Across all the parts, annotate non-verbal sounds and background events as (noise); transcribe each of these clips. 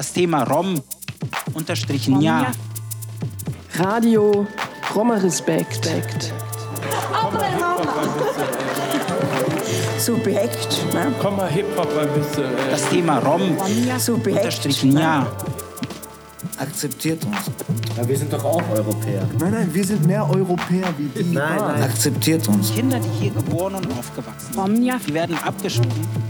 Das Thema Rom unterstrichen ja. Radio Roma Respekt. Subjekt. Ne? Komm mal Hip-Hop ein bisschen. Äh. Das Thema Rom Subjekt. unterstrichen ja. Akzeptiert uns. Ja, wir sind doch auch Europäer. Nein, nein, wir sind mehr Europäer wie die. Nein, nein. Akzeptiert uns. Kinder, die hier geboren und aufgewachsen sind, die werden abgeschoben.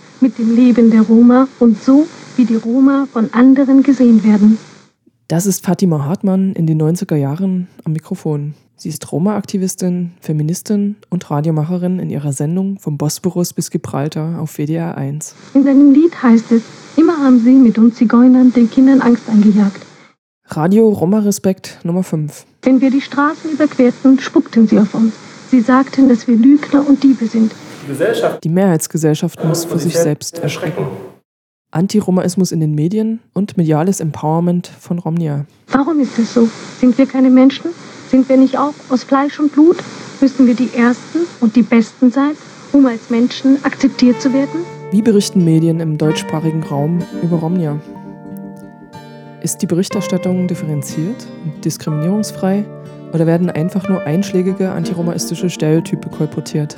mit dem Leben der Roma und so, wie die Roma von anderen gesehen werden. Das ist Fatima Hartmann in den 90er Jahren am Mikrofon. Sie ist Roma-Aktivistin, Feministin und Radiomacherin in ihrer Sendung Vom Bosporus bis Gibraltar auf WDR 1. In seinem Lied heißt es, immer haben sie mit uns Zigeunern den Kindern Angst eingejagt. Radio Roma Respekt Nummer 5. Wenn wir die Straßen überquerten, spuckten sie auf uns. Sie sagten, dass wir Lügner und Diebe sind. Die Mehrheitsgesellschaft muss vor sich selbst erschrecken. Antiromaismus in den Medien und mediales Empowerment von Romnia. Warum ist es so? Sind wir keine Menschen? Sind wir nicht auch aus Fleisch und Blut? Müssen wir die Ersten und die Besten sein, um als Menschen akzeptiert zu werden? Wie berichten Medien im deutschsprachigen Raum über Romnia? Ist die Berichterstattung differenziert und diskriminierungsfrei oder werden einfach nur einschlägige antiromaistische Stereotype kolportiert?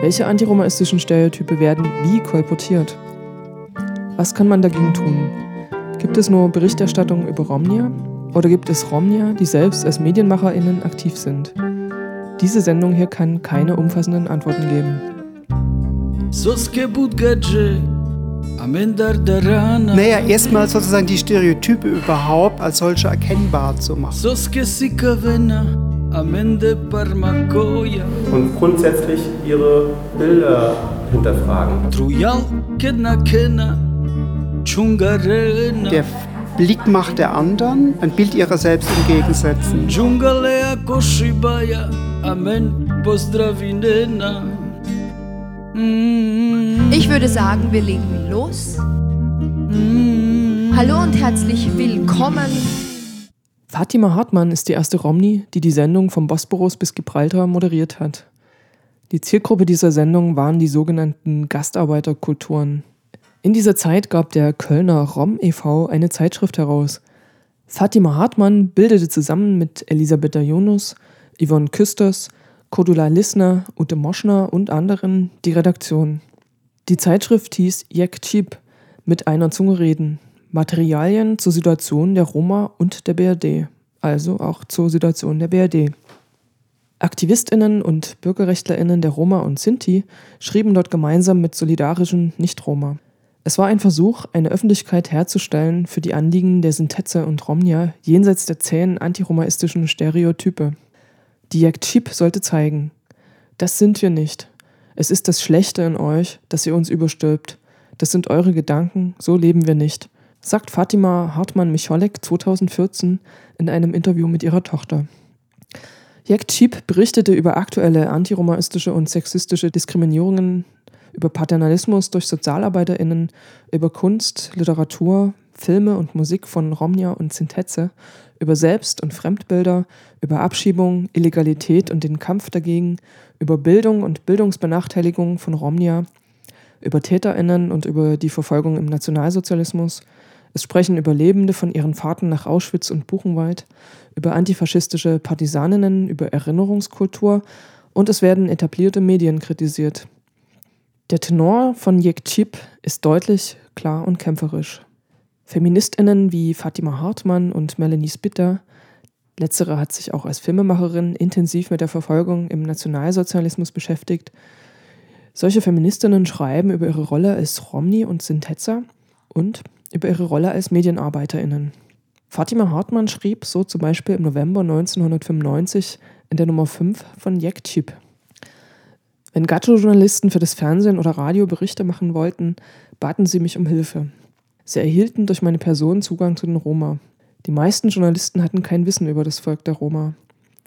Welche antiromaistischen Stereotype werden wie kolportiert? Was kann man dagegen tun? Gibt es nur Berichterstattung über Romnia oder gibt es Romnia, die selbst als MedienmacherInnen aktiv sind? Diese Sendung hier kann keine umfassenden Antworten geben. Naja, erstmal sozusagen die Stereotype überhaupt als solche erkennbar zu machen. Und grundsätzlich ihre Bilder hinterfragen. Der Blick macht der anderen, ein Bild ihrer selbst entgegensetzen. Ich würde sagen, wir legen los. Hallo und herzlich willkommen. Fatima Hartmann ist die erste Romni, die die Sendung vom Bosporus bis Gibraltar moderiert hat. Die Zielgruppe dieser Sendung waren die sogenannten Gastarbeiterkulturen. In dieser Zeit gab der Kölner Rom e.V. eine Zeitschrift heraus. Fatima Hartmann bildete zusammen mit Elisabeth Yunus, Yvonne Küsters, Cordula Lissner, Ute Moschner und anderen die Redaktion. Die Zeitschrift hieß Jek Cheap, mit einer Zunge reden. Materialien zur Situation der Roma und der BRD, also auch zur Situation der BRD. AktivistInnen und BürgerrechtlerInnen der Roma und Sinti schrieben dort gemeinsam mit solidarischen Nicht-Roma. Es war ein Versuch, eine Öffentlichkeit herzustellen für die Anliegen der Sintetze und Romnia jenseits der zähen antiromaistischen Stereotype. Die Jagd Chip sollte zeigen, das sind wir nicht. Es ist das Schlechte in euch, das ihr uns überstülpt. Das sind eure Gedanken, so leben wir nicht, sagt Fatima Hartmann-Micholek 2014 in einem Interview mit ihrer Tochter. Jagd Chip berichtete über aktuelle antiromaistische und sexistische Diskriminierungen über Paternalismus durch SozialarbeiterInnen, über Kunst, Literatur, Filme und Musik von Romnia und Sintetze, über Selbst- und Fremdbilder, über Abschiebung, Illegalität und den Kampf dagegen, über Bildung und Bildungsbenachteiligung von Romnia, über TäterInnen und über die Verfolgung im Nationalsozialismus. Es sprechen Überlebende von ihren Fahrten nach Auschwitz und Buchenwald, über antifaschistische Partisaninnen, über Erinnerungskultur und es werden etablierte Medien kritisiert. Der Tenor von Jek Chip ist deutlich, klar und kämpferisch. FeministInnen wie Fatima Hartmann und Melanie Spitter, letztere hat sich auch als Filmemacherin intensiv mit der Verfolgung im Nationalsozialismus beschäftigt. Solche Feministinnen schreiben über ihre Rolle als Romni und Sintetzer und über ihre Rolle als MedienarbeiterInnen. Fatima Hartmann schrieb so zum Beispiel im November 1995 in der Nummer 5 von Jek Chip. Wenn Gatto-Journalisten für das Fernsehen oder Radio Berichte machen wollten, baten sie mich um Hilfe. Sie erhielten durch meine Person Zugang zu den Roma. Die meisten Journalisten hatten kein Wissen über das Volk der Roma.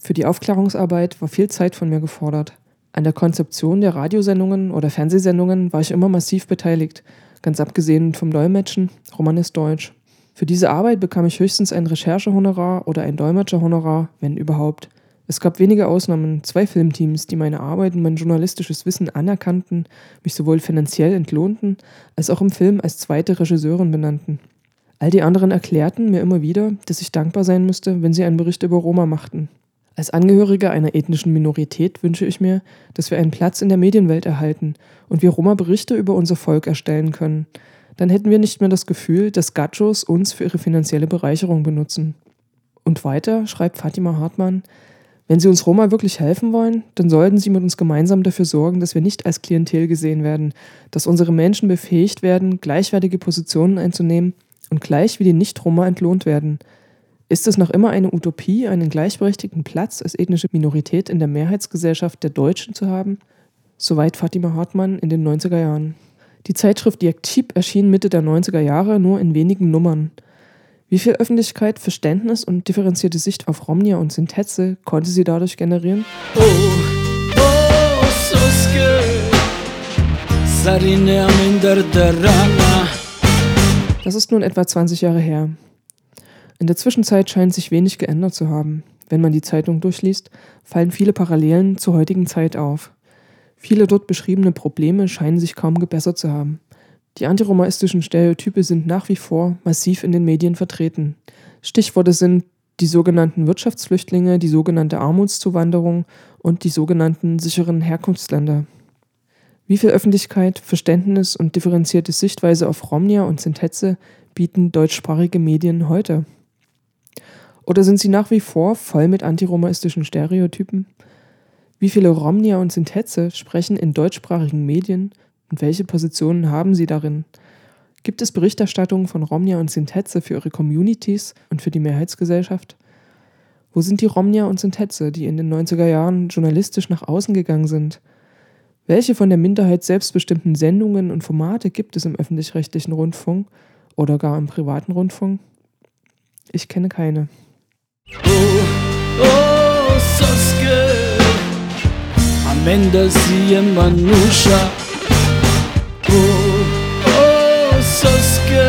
Für die Aufklärungsarbeit war viel Zeit von mir gefordert. An der Konzeption der Radiosendungen oder Fernsehsendungen war ich immer massiv beteiligt, ganz abgesehen vom Dolmetschen, Romanes Deutsch. Für diese Arbeit bekam ich höchstens ein Recherchehonorar oder ein Dolmetscherhonorar, wenn überhaupt. Es gab wenige Ausnahmen, zwei Filmteams, die meine Arbeit und mein journalistisches Wissen anerkannten, mich sowohl finanziell entlohnten, als auch im Film als zweite Regisseurin benannten. All die anderen erklärten mir immer wieder, dass ich dankbar sein müsste, wenn sie einen Bericht über Roma machten. Als Angehörige einer ethnischen Minorität wünsche ich mir, dass wir einen Platz in der Medienwelt erhalten und wir Roma Berichte über unser Volk erstellen können. Dann hätten wir nicht mehr das Gefühl, dass Gachos uns für ihre finanzielle Bereicherung benutzen. Und weiter schreibt Fatima Hartmann, wenn Sie uns Roma wirklich helfen wollen, dann sollten Sie mit uns gemeinsam dafür sorgen, dass wir nicht als Klientel gesehen werden, dass unsere Menschen befähigt werden, gleichwertige Positionen einzunehmen und gleich wie die Nicht-Roma entlohnt werden. Ist es noch immer eine Utopie, einen gleichberechtigten Platz als ethnische Minorität in der Mehrheitsgesellschaft der Deutschen zu haben? Soweit Fatima Hartmann in den 90er Jahren. Die Zeitschrift Jektib erschien Mitte der 90er Jahre nur in wenigen Nummern. Wie viel Öffentlichkeit, Verständnis und differenzierte Sicht auf Romnia und Sintetze konnte sie dadurch generieren? Oh, oh, Suske, das ist nun etwa 20 Jahre her. In der Zwischenzeit scheint sich wenig geändert zu haben. Wenn man die Zeitung durchliest, fallen viele Parallelen zur heutigen Zeit auf. Viele dort beschriebene Probleme scheinen sich kaum gebessert zu haben. Die antiromaistischen Stereotype sind nach wie vor massiv in den Medien vertreten. Stichworte sind die sogenannten Wirtschaftsflüchtlinge, die sogenannte Armutszuwanderung und die sogenannten sicheren Herkunftsländer. Wie viel Öffentlichkeit, Verständnis und differenzierte Sichtweise auf Romnia und Sintetze bieten deutschsprachige Medien heute? Oder sind sie nach wie vor voll mit antiromaistischen Stereotypen? Wie viele Romnia und Sintetze sprechen in deutschsprachigen Medien und welche Positionen haben sie darin? Gibt es Berichterstattungen von Romnia und Sintetze für ihre Communities und für die Mehrheitsgesellschaft? Wo sind die Romnia und Sintetze, die in den 90er Jahren journalistisch nach außen gegangen sind? Welche von der Minderheit selbstbestimmten Sendungen und Formate gibt es im öffentlich-rechtlichen Rundfunk oder gar im privaten Rundfunk? Ich kenne keine. Oh, oh, Soske, Amenda Manusha. Oh, oh, Soske,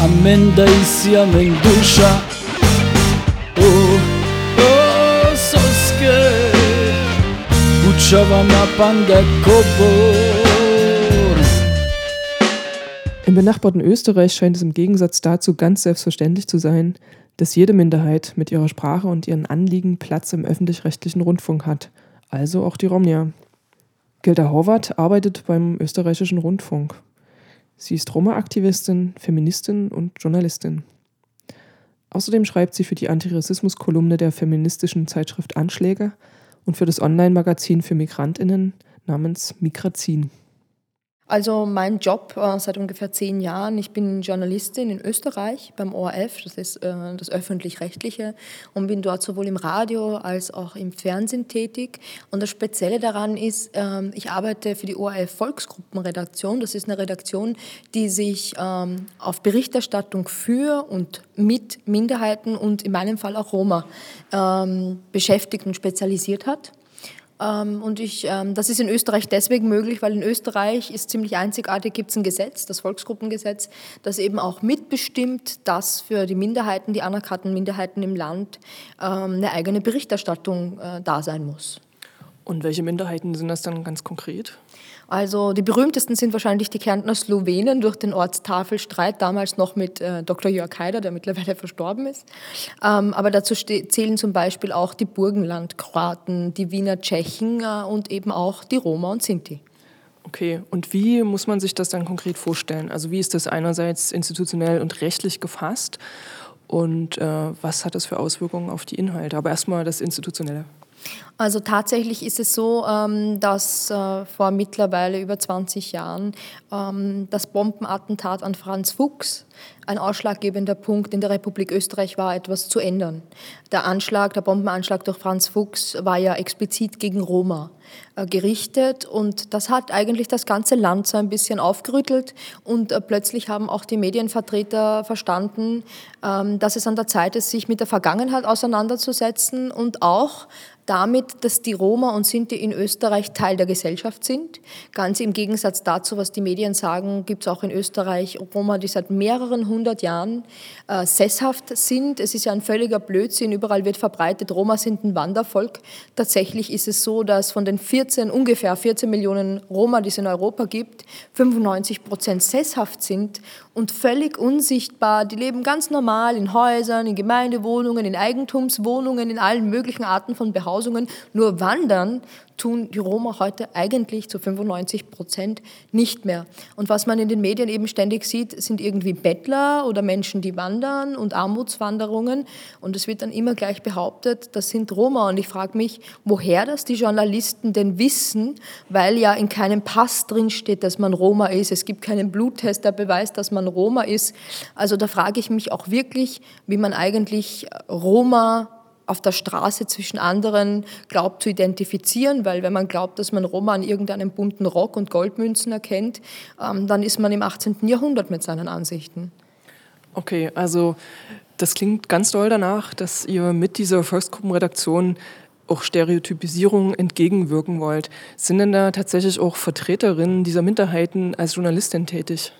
Amenda Isia Mendusha. Oh, oh, Soske. Im benachbarten Österreich scheint es im Gegensatz dazu ganz selbstverständlich zu sein, dass jede Minderheit mit ihrer Sprache und ihren Anliegen Platz im öffentlich-rechtlichen Rundfunk hat, also auch die Romnia. Gilda Horvath arbeitet beim österreichischen Rundfunk. Sie ist Roma-Aktivistin, Feministin und Journalistin. Außerdem schreibt sie für die Antirassismus-Kolumne der feministischen Zeitschrift Anschläge und für das Online-Magazin für Migrantinnen namens Migrazin. Also mein Job äh, seit ungefähr zehn Jahren. Ich bin Journalistin in Österreich beim ORF, das ist äh, das öffentlich-rechtliche, und bin dort sowohl im Radio als auch im Fernsehen tätig. Und das Spezielle daran ist, äh, ich arbeite für die ORF Volksgruppenredaktion. Das ist eine Redaktion, die sich ähm, auf Berichterstattung für und mit Minderheiten und in meinem Fall auch Roma ähm, beschäftigt und spezialisiert hat. Ähm, und ich, ähm, das ist in Österreich deswegen möglich, weil in Österreich ist ziemlich einzigartig, gibt es ein Gesetz, das Volksgruppengesetz, das eben auch mitbestimmt, dass für die Minderheiten, die anerkannten Minderheiten im Land, ähm, eine eigene Berichterstattung äh, da sein muss. Und welche Minderheiten sind das dann ganz konkret? Also die berühmtesten sind wahrscheinlich die Kärntner Slowenen durch den Ortstafelstreit, damals noch mit äh, Dr. Jörg Haider, der mittlerweile (laughs) verstorben ist. Ähm, aber dazu zählen zum Beispiel auch die Burgenlandkroaten, die Wiener Tschechen äh, und eben auch die Roma und Sinti. Okay, und wie muss man sich das dann konkret vorstellen? Also wie ist das einerseits institutionell und rechtlich gefasst und äh, was hat das für Auswirkungen auf die Inhalte? Aber erstmal das Institutionelle. Also tatsächlich ist es so, ähm, dass äh, vor mittlerweile über 20 Jahren ähm, das Bombenattentat an Franz Fuchs ein ausschlaggebender Punkt in der Republik Österreich war, etwas zu ändern. Der Anschlag, der Bombenanschlag durch Franz Fuchs war ja explizit gegen Roma äh, gerichtet und das hat eigentlich das ganze Land so ein bisschen aufgerüttelt und äh, plötzlich haben auch die Medienvertreter verstanden, ähm, dass es an der Zeit ist, sich mit der Vergangenheit auseinanderzusetzen und auch damit, dass die Roma und Sinti in Österreich Teil der Gesellschaft sind. Ganz im Gegensatz dazu, was die Medien sagen, gibt es auch in Österreich Roma, die seit mehreren hundert Jahren äh, sesshaft sind. Es ist ja ein völliger Blödsinn, überall wird verbreitet, Roma sind ein Wandervolk. Tatsächlich ist es so, dass von den 14, ungefähr 14 Millionen Roma, die es in Europa gibt, 95 Prozent sesshaft sind und völlig unsichtbar. Die leben ganz normal in Häusern, in Gemeindewohnungen, in Eigentumswohnungen, in allen möglichen Arten von Behausungen. Nur wandern tun die Roma heute eigentlich zu 95 Prozent nicht mehr. Und was man in den Medien eben ständig sieht, sind irgendwie Bettler oder Menschen, die wandern und Armutswanderungen. Und es wird dann immer gleich behauptet, das sind Roma. Und ich frage mich, woher das die Journalisten denn wissen, weil ja in keinem Pass drin steht, dass man Roma ist. Es gibt keinen Bluttest, der beweist, dass man Roma ist. Also da frage ich mich auch wirklich, wie man eigentlich Roma auf der Straße zwischen anderen glaubt zu identifizieren, weil wenn man glaubt, dass man Roma an irgendeinem bunten Rock und Goldmünzen erkennt, ähm, dann ist man im 18. Jahrhundert mit seinen Ansichten. Okay, also das klingt ganz doll danach, dass ihr mit dieser Volksgruppenredaktion auch Stereotypisierung entgegenwirken wollt. Sind denn da tatsächlich auch Vertreterinnen dieser Minderheiten als Journalistin tätig?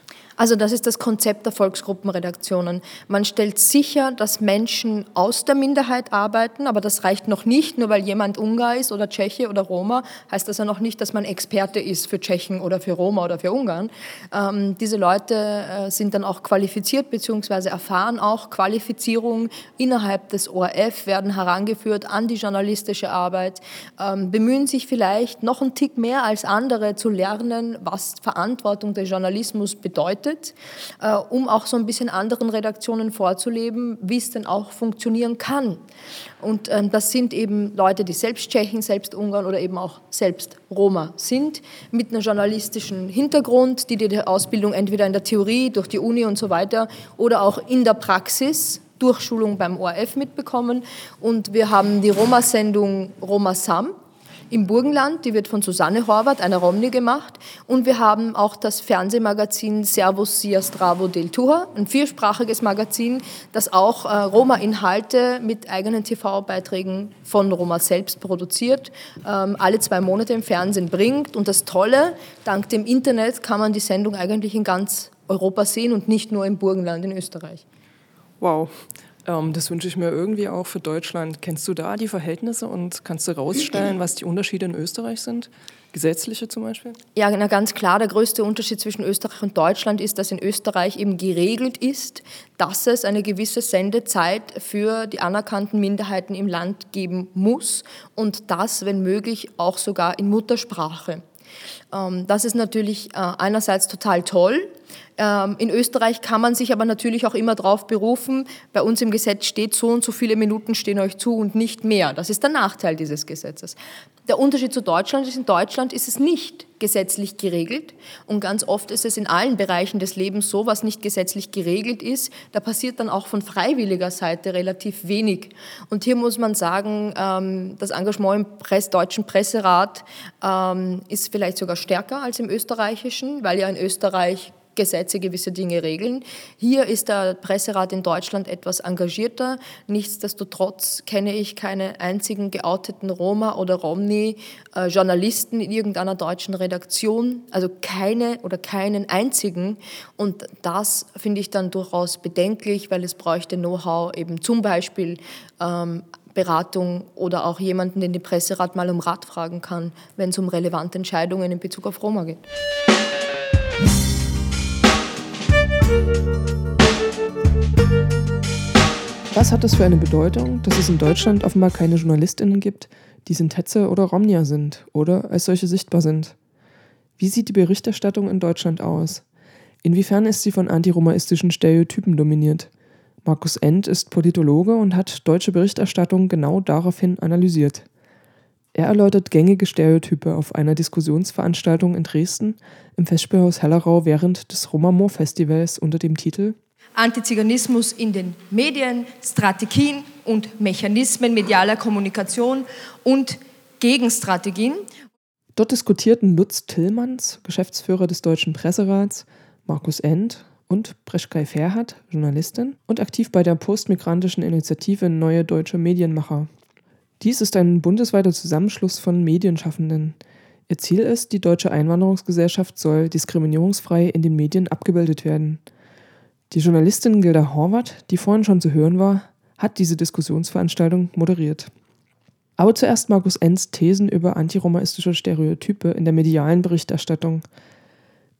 Also das ist das Konzept der Volksgruppenredaktionen. Man stellt sicher, dass Menschen aus der Minderheit arbeiten, aber das reicht noch nicht, nur weil jemand Ungar ist oder Tscheche oder Roma, heißt das ja noch nicht, dass man Experte ist für Tschechen oder für Roma oder für Ungarn. Ähm, diese Leute äh, sind dann auch qualifiziert bzw. erfahren auch Qualifizierung innerhalb des ORF, werden herangeführt an die journalistische Arbeit, ähm, bemühen sich vielleicht noch einen Tick mehr als andere zu lernen, was Verantwortung des Journalismus bedeutet bedeutet, äh, um auch so ein bisschen anderen Redaktionen vorzuleben, wie es denn auch funktionieren kann. Und ähm, das sind eben Leute, die selbst Tschechen, selbst Ungarn oder eben auch selbst Roma sind, mit einem journalistischen Hintergrund, die die Ausbildung entweder in der Theorie, durch die Uni und so weiter oder auch in der Praxis Durchschulung beim ORF mitbekommen. Und wir haben die Roma-Sendung Roma Sam, im Burgenland, die wird von Susanne Horvath, einer Romni, gemacht. Und wir haben auch das Fernsehmagazin Servus Sia Stravo del Tuha, ein viersprachiges Magazin, das auch äh, Roma-Inhalte mit eigenen TV-Beiträgen von Roma selbst produziert, ähm, alle zwei Monate im Fernsehen bringt. Und das Tolle, dank dem Internet kann man die Sendung eigentlich in ganz Europa sehen und nicht nur im Burgenland in Österreich. Wow. Ähm, das wünsche ich mir irgendwie auch für Deutschland. Kennst du da die Verhältnisse und kannst du herausstellen, was die Unterschiede in Österreich sind? Gesetzliche zum Beispiel? Ja, na, ganz klar. Der größte Unterschied zwischen Österreich und Deutschland ist, dass in Österreich eben geregelt ist, dass es eine gewisse Sendezeit für die anerkannten Minderheiten im Land geben muss und das, wenn möglich, auch sogar in Muttersprache. Ähm, das ist natürlich äh, einerseits total toll. Ähm, in Österreich kann man sich aber natürlich auch immer darauf berufen, bei uns im Gesetz steht, so und so viele Minuten stehen euch zu und nicht mehr. Das ist der Nachteil dieses Gesetzes. Der Unterschied zu Deutschland ist, in Deutschland ist es nicht gesetzlich geregelt und ganz oft ist es in allen Bereichen des Lebens so, was nicht gesetzlich geregelt ist, da passiert dann auch von freiwilliger Seite relativ wenig. Und hier muss man sagen, ähm, das Engagement im deutschen Presserat ist vielleicht sogar stärker als im österreichischen, weil ja in Österreich Gesetze gewisse Dinge regeln. Hier ist der Presserat in Deutschland etwas engagierter. Nichtsdestotrotz kenne ich keine einzigen geouteten Roma oder Romni-Journalisten äh, in irgendeiner deutschen Redaktion, also keine oder keinen einzigen. Und das finde ich dann durchaus bedenklich, weil es bräuchte Know-how eben zum Beispiel ähm, Beratung oder auch jemanden, den die Presserat mal um Rat fragen kann, wenn es um relevante Entscheidungen in Bezug auf Roma geht. Was hat das für eine Bedeutung, dass es in Deutschland offenbar keine JournalistInnen gibt, die Sintetze oder Romnia sind oder als solche sichtbar sind? Wie sieht die Berichterstattung in Deutschland aus? Inwiefern ist sie von antiromaistischen Stereotypen dominiert? Markus End ist Politologe und hat deutsche Berichterstattung genau daraufhin analysiert. Er erläutert gängige Stereotype auf einer Diskussionsveranstaltung in Dresden im Festspielhaus Hellerau während des Roma Moor Festivals unter dem Titel Antiziganismus in den Medien, Strategien und Mechanismen medialer Kommunikation und Gegenstrategien. Dort diskutierten Lutz Tillmanns, Geschäftsführer des Deutschen Presserats, Markus End und Breschkei Ferhat, Journalistin und aktiv bei der postmigrantischen Initiative Neue Deutsche Medienmacher. Dies ist ein bundesweiter Zusammenschluss von Medienschaffenden. Ihr Ziel ist, die deutsche Einwanderungsgesellschaft soll diskriminierungsfrei in den Medien abgebildet werden. Die Journalistin Gilda Horvath, die vorhin schon zu hören war, hat diese Diskussionsveranstaltung moderiert. Aber zuerst Markus Enns Thesen über antiromaistische Stereotype in der medialen Berichterstattung.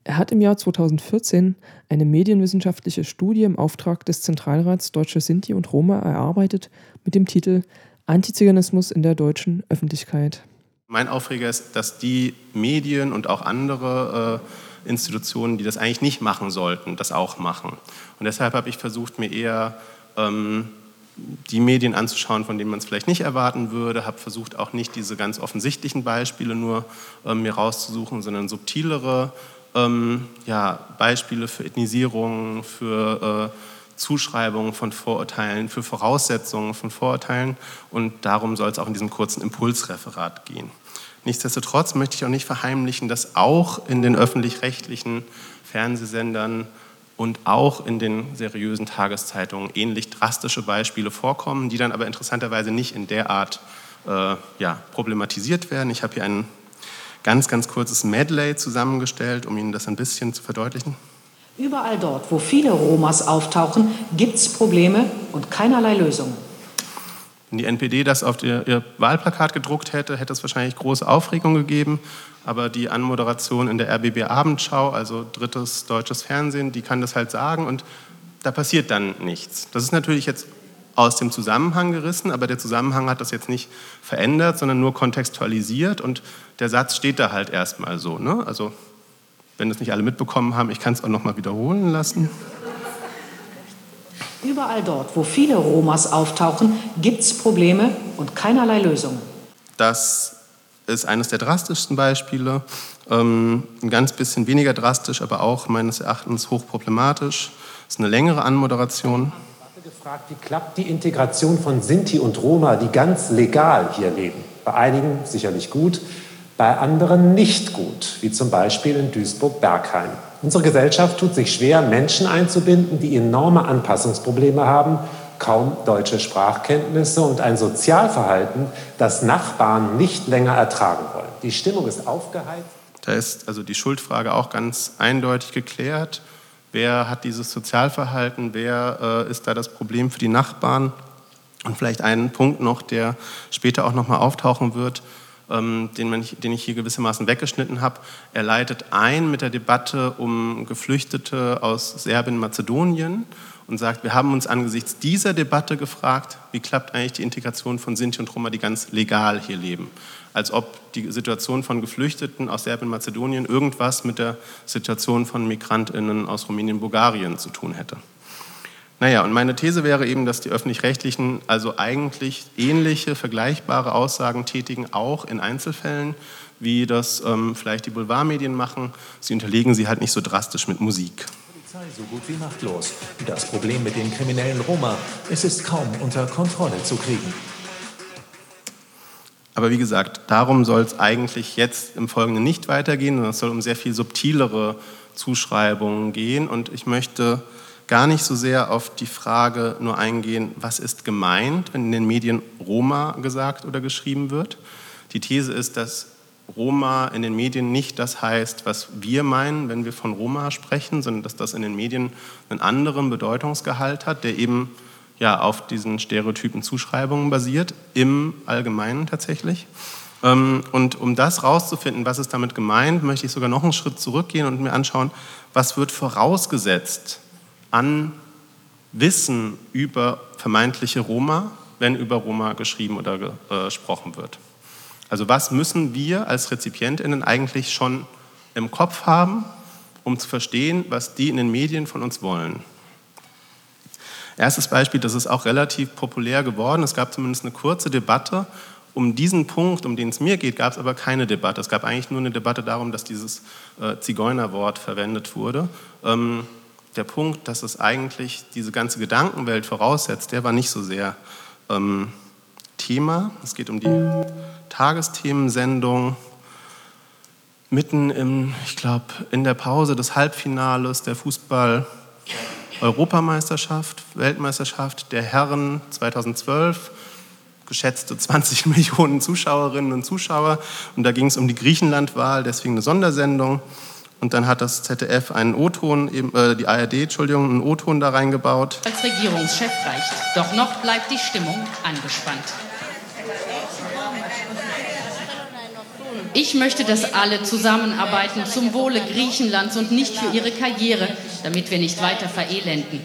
Er hat im Jahr 2014 eine medienwissenschaftliche Studie im Auftrag des Zentralrats Deutsche Sinti und Roma erarbeitet mit dem Titel Antiziganismus in der deutschen Öffentlichkeit. Mein Aufreger ist, dass die Medien und auch andere äh, Institutionen, die das eigentlich nicht machen sollten, das auch machen. Und deshalb habe ich versucht, mir eher ähm, die Medien anzuschauen, von denen man es vielleicht nicht erwarten würde, habe versucht, auch nicht diese ganz offensichtlichen Beispiele nur ähm, mir rauszusuchen, sondern subtilere ähm, ja, Beispiele für Ethnisierung, für äh, Zuschreibungen von Vorurteilen, für Voraussetzungen von Vorurteilen. Und darum soll es auch in diesem kurzen Impulsreferat gehen. Nichtsdestotrotz möchte ich auch nicht verheimlichen, dass auch in den öffentlich-rechtlichen Fernsehsendern und auch in den seriösen Tageszeitungen ähnlich drastische Beispiele vorkommen, die dann aber interessanterweise nicht in der Art äh, ja, problematisiert werden. Ich habe hier ein ganz, ganz kurzes Medley zusammengestellt, um Ihnen das ein bisschen zu verdeutlichen. Überall dort, wo viele Romas auftauchen, gibt es Probleme und keinerlei Lösungen. Wenn die NPD das auf ihr, ihr Wahlplakat gedruckt hätte, hätte es wahrscheinlich große Aufregung gegeben. Aber die Anmoderation in der RBB Abendschau, also drittes deutsches Fernsehen, die kann das halt sagen und da passiert dann nichts. Das ist natürlich jetzt aus dem Zusammenhang gerissen, aber der Zusammenhang hat das jetzt nicht verändert, sondern nur kontextualisiert und der Satz steht da halt erstmal so. Ne? Also, wenn das nicht alle mitbekommen haben, ich kann es auch nochmal wiederholen lassen. Überall dort, wo viele Romas auftauchen, gibt es Probleme und keinerlei Lösungen. Das ist eines der drastischsten Beispiele. Ähm, ein ganz bisschen weniger drastisch, aber auch meines Erachtens hochproblematisch. Das ist eine längere Anmoderation. Gefragt, wie klappt die Integration von Sinti und Roma, die ganz legal hier leben? Bei einigen sicherlich gut, bei anderen nicht gut, wie zum Beispiel in Duisburg-Bergheim. Unsere Gesellschaft tut sich schwer, Menschen einzubinden, die enorme Anpassungsprobleme haben, kaum deutsche Sprachkenntnisse und ein Sozialverhalten, das Nachbarn nicht länger ertragen wollen. Die Stimmung ist aufgeheizt. Da ist also die Schuldfrage auch ganz eindeutig geklärt. Wer hat dieses Sozialverhalten? Wer äh, ist da das Problem für die Nachbarn? Und vielleicht einen Punkt noch, der später auch noch mal auftauchen wird ähm, den, man, den ich hier gewissermaßen weggeschnitten habe. Er leitet ein mit der Debatte um Geflüchtete aus Serbien-Mazedonien und sagt, wir haben uns angesichts dieser Debatte gefragt, wie klappt eigentlich die Integration von Sinti und Roma, die ganz legal hier leben. Als ob die Situation von Geflüchteten aus Serbien-Mazedonien irgendwas mit der Situation von MigrantInnen aus Rumänien, Bulgarien zu tun hätte. Naja, und meine These wäre eben, dass die öffentlich-rechtlichen also eigentlich ähnliche, vergleichbare Aussagen tätigen, auch in Einzelfällen, wie das ähm, vielleicht die Boulevardmedien machen. Sie unterlegen sie halt nicht so drastisch mit Musik. So gut wie machtlos. Das Problem mit den kriminellen Roma, es ist kaum unter Kontrolle zu kriegen. Aber wie gesagt, darum soll es eigentlich jetzt im Folgenden nicht weitergehen, sondern es soll um sehr viel subtilere Zuschreibungen gehen. Und ich möchte gar nicht so sehr auf die Frage nur eingehen, was ist gemeint, wenn in den Medien Roma gesagt oder geschrieben wird. Die These ist, dass Roma in den Medien nicht das heißt, was wir meinen, wenn wir von Roma sprechen, sondern dass das in den Medien einen anderen Bedeutungsgehalt hat, der eben ja, auf diesen stereotypen Zuschreibungen basiert, im Allgemeinen tatsächlich. Ähm, und um das rauszufinden, was ist damit gemeint, möchte ich sogar noch einen Schritt zurückgehen und mir anschauen, was wird vorausgesetzt an Wissen über vermeintliche Roma, wenn über Roma geschrieben oder äh, gesprochen wird. Also was müssen wir als Rezipientinnen eigentlich schon im Kopf haben, um zu verstehen, was die in den Medien von uns wollen. Erstes Beispiel, das ist auch relativ populär geworden. Es gab zumindest eine kurze Debatte Um diesen Punkt, um den es mir geht, gab es aber keine Debatte. Es gab eigentlich nur eine Debatte darum, dass dieses äh, Zigeunerwort verwendet wurde. Ähm, der Punkt, dass es eigentlich diese ganze Gedankenwelt voraussetzt, der war nicht so sehr ähm, Thema. Es geht um die Tagesthemensendung. Mitten im, ich glaube, in der Pause des Halbfinales der Fußball-Europameisterschaft, Weltmeisterschaft der Herren 2012 geschätzte 20 (laughs) Millionen Zuschauerinnen und Zuschauer. Und da ging es um die Griechenlandwahl, deswegen eine Sondersendung. Und dann hat das ZDF einen O-Ton, äh, die ARD, Entschuldigung, einen O-Ton da reingebaut. Als Regierungschef reicht. Doch noch bleibt die Stimmung angespannt. Ich möchte, dass alle zusammenarbeiten zum Wohle Griechenlands und nicht für ihre Karriere, damit wir nicht weiter verelenden.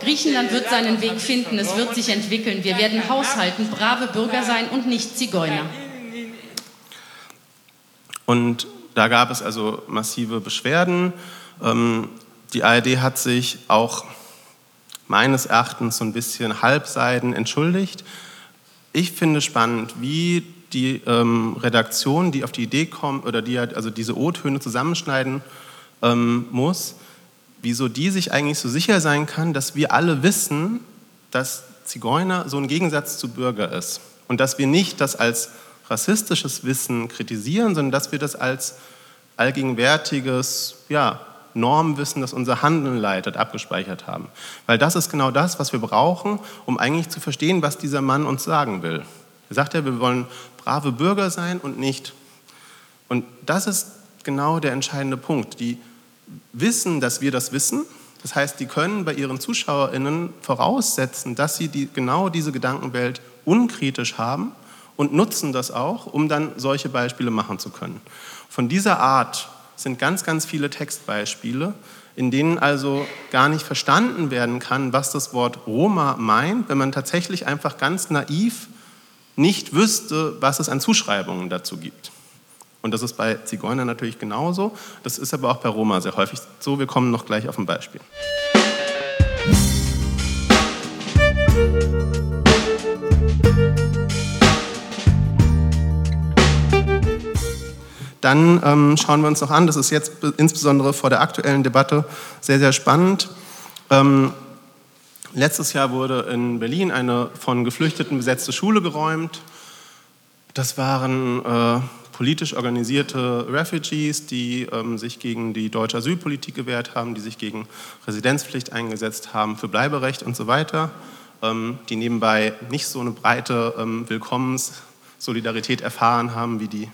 Griechenland wird seinen Weg finden, es wird sich entwickeln. Wir werden haushalten, brave Bürger sein und nicht Zigeuner. Und da gab es also massive Beschwerden. Ähm, die ARD hat sich auch meines Erachtens so ein bisschen halbseiden entschuldigt ich finde spannend, wie die ähm, Redaktion, die auf die Idee kommt oder die also diese O-Töne zusammenschneiden ähm, muss, wieso die sich eigentlich so sicher sein kann, dass wir alle wissen, dass Zigeuner so ein Gegensatz zu Bürger ist. Und dass wir nicht das als rassistisches Wissen kritisieren, sondern dass wir das als allgegenwärtiges ja, Normwissen, das unser Handeln leitet, abgespeichert haben. Weil das ist genau das, was wir brauchen, um eigentlich zu verstehen, was dieser Mann uns sagen will. Er sagt ja, wir wollen brave Bürger sein und nicht. Und das ist genau der entscheidende Punkt. Die wissen, dass wir das wissen. Das heißt, die können bei ihren ZuschauerInnen voraussetzen, dass sie die, genau diese Gedankenwelt unkritisch haben und nutzen das auch, um dann solche Beispiele machen zu können. Von dieser Art sind ganz, ganz viele Textbeispiele, in denen also gar nicht verstanden werden kann, was das Wort Roma meint, wenn man tatsächlich einfach ganz naiv nicht wüsste, was es an Zuschreibungen dazu gibt. Und das ist bei Zigeunern natürlich genauso. Das ist aber auch bei Roma sehr häufig so. Wir kommen noch gleich auf ein Beispiel. Dann ähm, schauen wir uns noch an, das ist jetzt insbesondere vor der aktuellen Debatte sehr, sehr spannend. Ähm, letztes Jahr wurde in Berlin eine von Geflüchteten besetzte Schule geräumt. Das waren äh, politisch organisierte Refugees, die ähm, sich gegen die deutsche Asylpolitik gewehrt haben, die sich gegen Residenzpflicht eingesetzt haben, für Bleiberecht und so weiter, ähm, die nebenbei nicht so eine breite ähm, Willkommenssolidarität erfahren haben wie die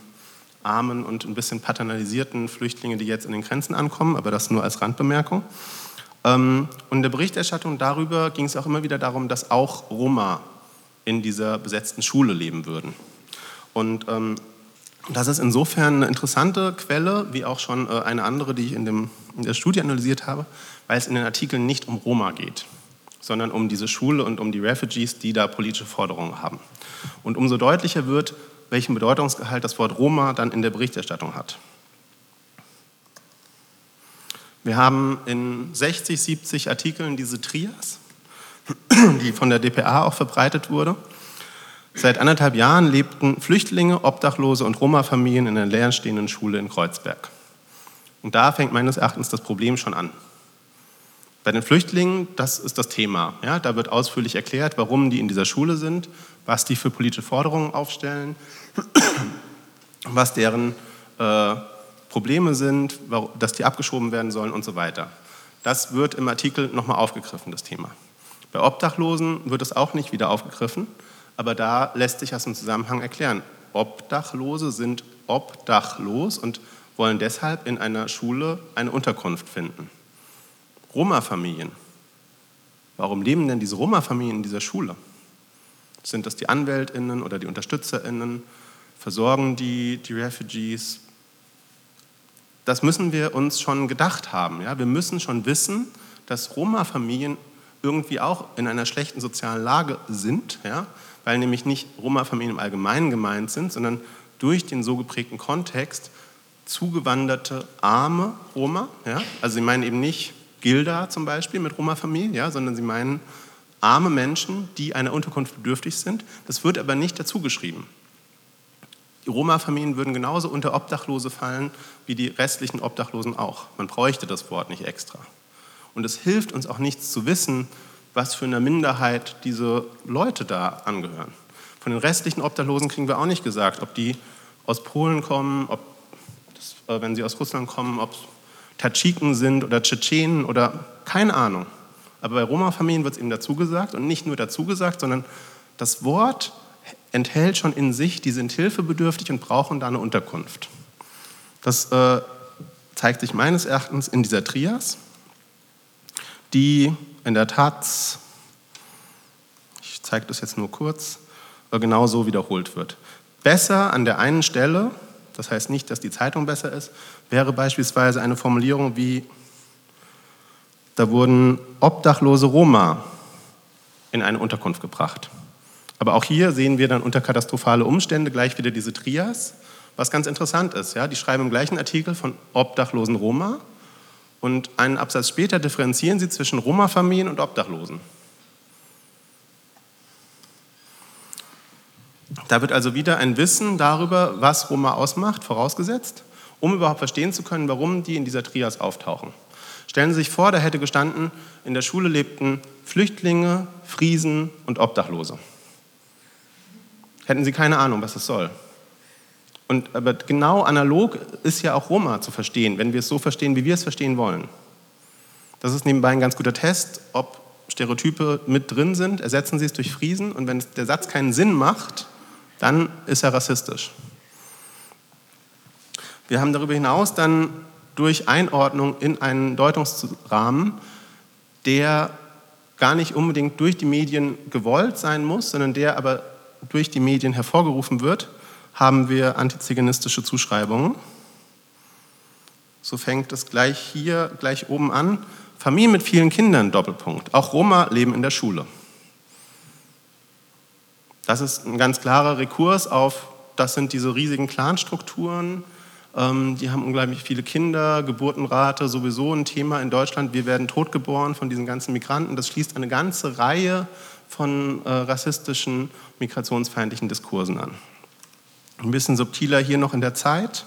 armen und ein bisschen paternalisierten Flüchtlinge, die jetzt in den Grenzen ankommen, aber das nur als Randbemerkung. Ähm, und in der Berichterstattung darüber ging es auch immer wieder darum, dass auch Roma in dieser besetzten Schule leben würden. Und ähm, das ist insofern eine interessante Quelle, wie auch schon äh, eine andere, die ich in, dem, in der Studie analysiert habe, weil es in den Artikeln nicht um Roma geht, sondern um diese Schule und um die Refugees, die da politische Forderungen haben. Und umso deutlicher wird, welchen Bedeutungsgehalt das Wort Roma dann in der Berichterstattung hat. Wir haben in 60, 70 Artikeln diese Trias, die von der DPA auch verbreitet wurde. Seit anderthalb Jahren lebten Flüchtlinge, Obdachlose und Roma-Familien in einer leerstehenden Schule in Kreuzberg. Und da fängt meines Erachtens das Problem schon an. Bei den Flüchtlingen, das ist das Thema. Ja, da wird ausführlich erklärt, warum die in dieser Schule sind, was die für politische Forderungen aufstellen, (clears throat) was deren äh, Probleme sind, dass die abgeschoben werden sollen und so weiter. Das wird im Artikel nochmal aufgegriffen, das Thema. Bei Obdachlosen wird es auch nicht wieder aufgegriffen, aber da lässt sich das im Zusammenhang erklären. Obdachlose sind obdachlos und wollen deshalb in einer Schule eine Unterkunft finden. Roma-Familien. Warum leben denn diese Roma-Familien in dieser Schule? Sind das die AnwältInnen oder die UnterstützerInnen? Versorgen die die Refugees? Das müssen wir uns schon gedacht haben. Ja? Wir müssen schon wissen, dass Roma-Familien irgendwie auch in einer schlechten sozialen Lage sind, ja? weil nämlich nicht Roma-Familien im Allgemeinen gemeint sind, sondern durch den so geprägten Kontext zugewanderte arme Roma. Ja? Also sie meinen eben nicht Gilda zum Beispiel mit Roma-Familie, ja? sondern sie meinen arme Menschen, die einer Unterkunft bedürftig sind. Das wird aber nicht dazu geschrieben. Die Roma-Familien würden genauso unter Obdachlose fallen wie die restlichen Obdachlosen auch. Man bräuchte das Wort nicht extra. Und es hilft uns auch nichts zu wissen, was für eine Minderheit diese Leute da angehören. Von den restlichen Obdachlosen kriegen wir auch nicht gesagt, ob die aus Polen kommen, ob das, äh, wenn sie aus Russland kommen, ob Tadschiken sind oder Tschetschenen oder keine Ahnung. Aber bei Roma-Familien wird es eben dazu gesagt und nicht nur dazu gesagt, sondern das Wort enthält schon in sich, die sind hilfebedürftig und brauchen da eine Unterkunft. Das äh, zeigt sich meines Erachtens in dieser Trias, die in der Tat, ich zeige das jetzt nur kurz, äh, genau so wiederholt wird. Besser an der einen Stelle, das heißt nicht, dass die Zeitung besser ist, wäre beispielsweise eine Formulierung wie, da wurden obdachlose Roma in eine Unterkunft gebracht. Aber auch hier sehen wir dann unter katastrophale Umstände gleich wieder diese Trias, was ganz interessant ist. Ja? Die schreiben im gleichen Artikel von obdachlosen Roma und einen Absatz später differenzieren sie zwischen Roma-Familien und Obdachlosen. Da wird also wieder ein Wissen darüber, was Roma ausmacht, vorausgesetzt, um überhaupt verstehen zu können, warum die in dieser Trias auftauchen. Stellen Sie sich vor, da hätte gestanden, in der Schule lebten Flüchtlinge, Friesen und Obdachlose. Hätten Sie keine Ahnung, was das soll. Und, aber genau analog ist ja auch Roma zu verstehen, wenn wir es so verstehen, wie wir es verstehen wollen. Das ist nebenbei ein ganz guter Test, ob Stereotype mit drin sind. Ersetzen Sie es durch Friesen und wenn der Satz keinen Sinn macht, dann ist er rassistisch. Wir haben darüber hinaus dann durch Einordnung in einen Deutungsrahmen, der gar nicht unbedingt durch die Medien gewollt sein muss, sondern der aber durch die Medien hervorgerufen wird, haben wir antiziganistische Zuschreibungen. So fängt es gleich hier, gleich oben an. Familien mit vielen Kindern, Doppelpunkt. Auch Roma leben in der Schule. Das ist ein ganz klarer Rekurs auf, das sind diese riesigen Clanstrukturen, ähm, die haben unglaublich viele Kinder, Geburtenrate sowieso ein Thema in Deutschland. Wir werden totgeboren von diesen ganzen Migranten. Das schließt eine ganze Reihe von äh, rassistischen, migrationsfeindlichen Diskursen an. Ein bisschen subtiler hier noch in der Zeit.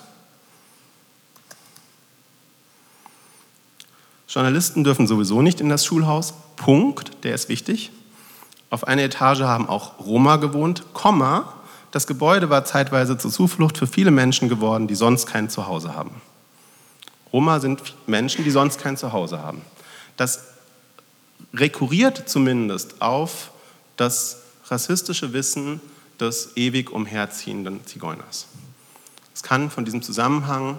Journalisten dürfen sowieso nicht in das Schulhaus. Punkt, der ist wichtig. Auf einer Etage haben auch Roma gewohnt, Komma, das Gebäude war zeitweise zur Zuflucht für viele Menschen geworden, die sonst kein Zuhause haben. Roma sind Menschen, die sonst kein Zuhause haben. Das rekurriert zumindest auf das rassistische Wissen des ewig umherziehenden Zigeuners. Es kann von diesem Zusammenhang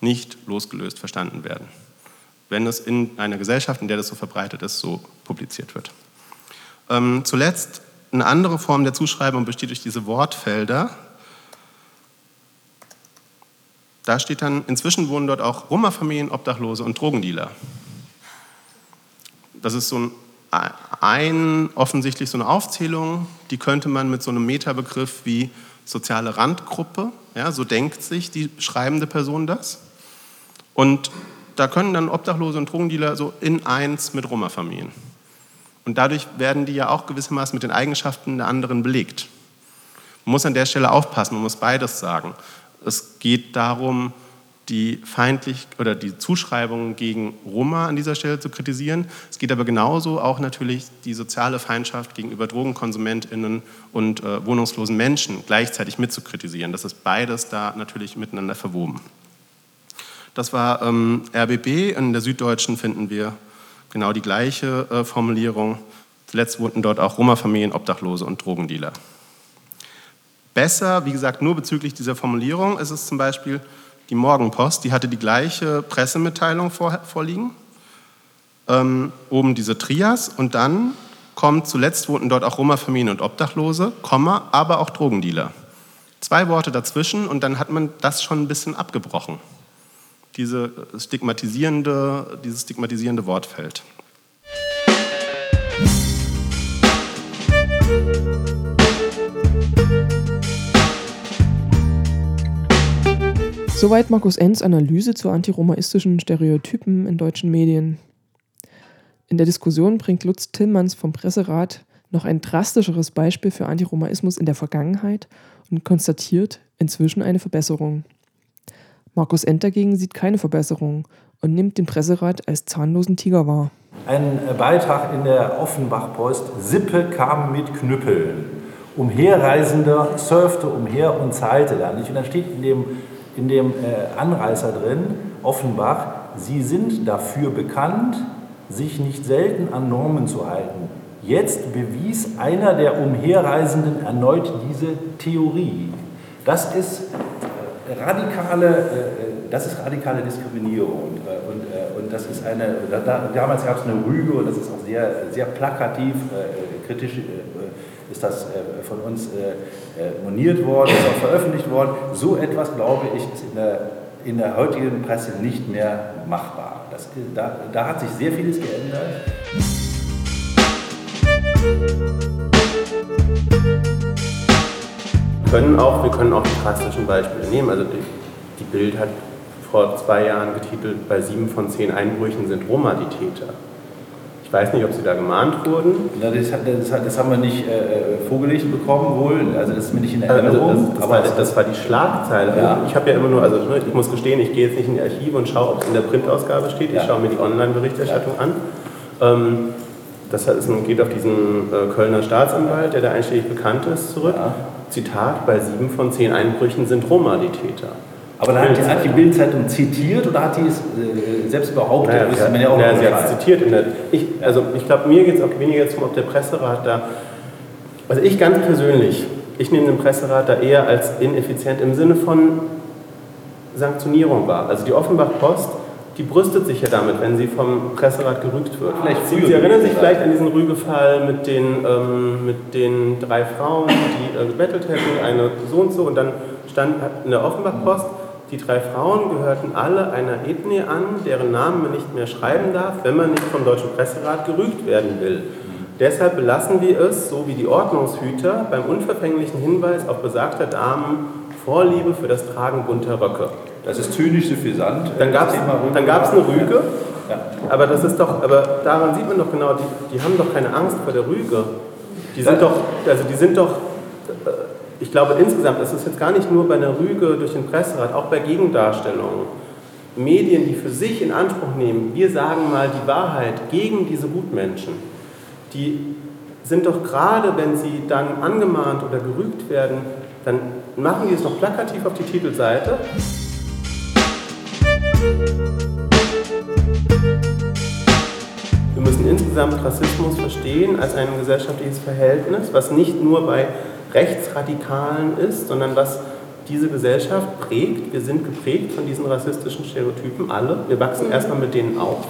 nicht losgelöst verstanden werden, wenn es in einer Gesellschaft, in der das so verbreitet ist, so publiziert wird. Ähm, zuletzt eine andere Form der Zuschreibung besteht durch diese Wortfelder. Da steht dann, inzwischen wohnen dort auch Roma-Familien, Obdachlose und Drogendealer. Das ist so ein, ein, offensichtlich so eine Aufzählung, die könnte man mit so einem Metabegriff wie soziale Randgruppe, ja, so denkt sich die schreibende Person das. Und da können dann Obdachlose und Drogendealer so in eins mit Roma-Familien. Und dadurch werden die ja auch gewissermaßen mit den Eigenschaften der anderen belegt. Man muss an der Stelle aufpassen, man muss beides sagen. Es geht darum, die feindlich oder die Zuschreibungen gegen Roma an dieser Stelle zu kritisieren. Es geht aber genauso auch natürlich die soziale Feindschaft gegenüber DrogenkonsumentInnen und äh, wohnungslosen Menschen gleichzeitig mitzukritisieren. Das ist beides da natürlich miteinander verwoben. Das war ähm, RBB. In der Süddeutschen finden wir genau die gleiche äh, Formulierung. Zuletzt wohnten dort auch Roma-Familien, Obdachlose und Drogendealer. Besser, wie gesagt, nur bezüglich dieser Formulierung ist es zum Beispiel die Morgenpost, die hatte die gleiche Pressemitteilung vor, vorliegen. Ähm, oben diese Trias und dann kommt, zuletzt wohnten dort auch Roma-Familien und Obdachlose, Komma, aber auch Drogendealer. Zwei Worte dazwischen und dann hat man das schon ein bisschen abgebrochen diese stigmatisierende, dieses stigmatisierende Wortfeld. Soweit Markus Enz Analyse zu antiromaistischen Stereotypen in deutschen Medien. In der Diskussion bringt Lutz Tillmanns vom Presserat noch ein drastischeres Beispiel für Antiromaismus in der Vergangenheit und konstatiert inzwischen eine Verbesserung. Markus End dagegen sieht keine Verbesserung und nimmt den Presserat als zahnlosen Tiger wahr. Ein Beitrag in der Offenbach-Post, Sippe kam mit Knüppeln. Umherreisender surfte umher und zahlte da nicht. Und dann steht in dem, in dem äh, Anreißer drin, Offenbach, Sie sind dafür bekannt, sich nicht selten an Normen zu halten. Jetzt bewies einer der Umherreisenden erneut diese Theorie. Das ist radikale, äh, das ist radikale Diskriminierung. Und, äh, und, äh, das ist eine, da, damals gab es eine Rüge und das ist auch sehr, sehr plakativ, äh, kritisch äh, ist das von uns moniert worden, ist auch veröffentlicht worden. So etwas, glaube ich, ist in der, in der heutigen Presse nicht mehr machbar. Das, da, da hat sich sehr vieles geändert. Können auch, wir können auch die drastischen Beispiele nehmen. Also die, die Bild hat vor zwei Jahren getitelt, bei sieben von zehn Einbrüchen sind Roma die Täter. Ich weiß nicht, ob sie da gemahnt wurden. Na, das, das, das, haben wir nicht äh, vorgelegt bekommen wohl, also das ist mir nicht in Erinnerung. Also das, das, war, das, war, die Schlagzeile. Ja. Ich habe ja immer nur, also ne, ich muss gestehen, ich gehe jetzt nicht in die Archive und schaue, ob es in der Printausgabe steht. Ich schaue mir die Online-Berichterstattung ja. an. Ähm, das geht auf diesen äh, Kölner Staatsanwalt, der da einschlägig bekannt ist, zurück. Ja. Zitat, bei sieben von zehn Einbrüchen sind Roma die Täter. Aber dann hat die, hat die Bildzeitung zitiert oder hat die es äh, selbst behauptet? Naja, das ja, auch naja, sie hat es zitiert. Der, ich, also ich glaube, mir geht es auch weniger darum, ob der Presserat da... Also ich ganz persönlich, ich nehme den Presserat da eher als ineffizient im Sinne von Sanktionierung wahr. Also die Offenbach Post die brüstet sich ja damit, wenn sie vom Presserat gerügt wird. Vielleicht sie, sie erinnern sich vielleicht an diesen Rügefall mit den, ähm, mit den drei Frauen, die äh, gebettelt hätten, eine so und so, und dann stand in der Offenbach-Post, die drei Frauen gehörten alle einer Ethnie an, deren Namen man nicht mehr schreiben darf, wenn man nicht vom Deutschen Presserat gerügt werden will. Deshalb belassen wir es, so wie die Ordnungshüter, beim unverfänglichen Hinweis auf besagter Damen Vorliebe für das Tragen bunter Röcke. Das ist zynisch suffisant. Dann gab es eine Rüge, ja. aber das ist doch, aber daran sieht man doch genau, die, die haben doch keine Angst vor der Rüge. Die sind doch, also die sind doch, äh, ich glaube insgesamt, das ist jetzt gar nicht nur bei einer Rüge durch den Presserat, auch bei Gegendarstellungen. Medien, die für sich in Anspruch nehmen, wir sagen mal die Wahrheit gegen diese Gutmenschen, die sind doch gerade, wenn sie dann angemahnt oder gerügt werden, dann machen die es noch plakativ auf die Titelseite. Müssen insgesamt Rassismus verstehen als ein gesellschaftliches Verhältnis, was nicht nur bei Rechtsradikalen ist, sondern was diese Gesellschaft prägt. Wir sind geprägt von diesen rassistischen Stereotypen, alle. Wir wachsen erstmal mit denen auf.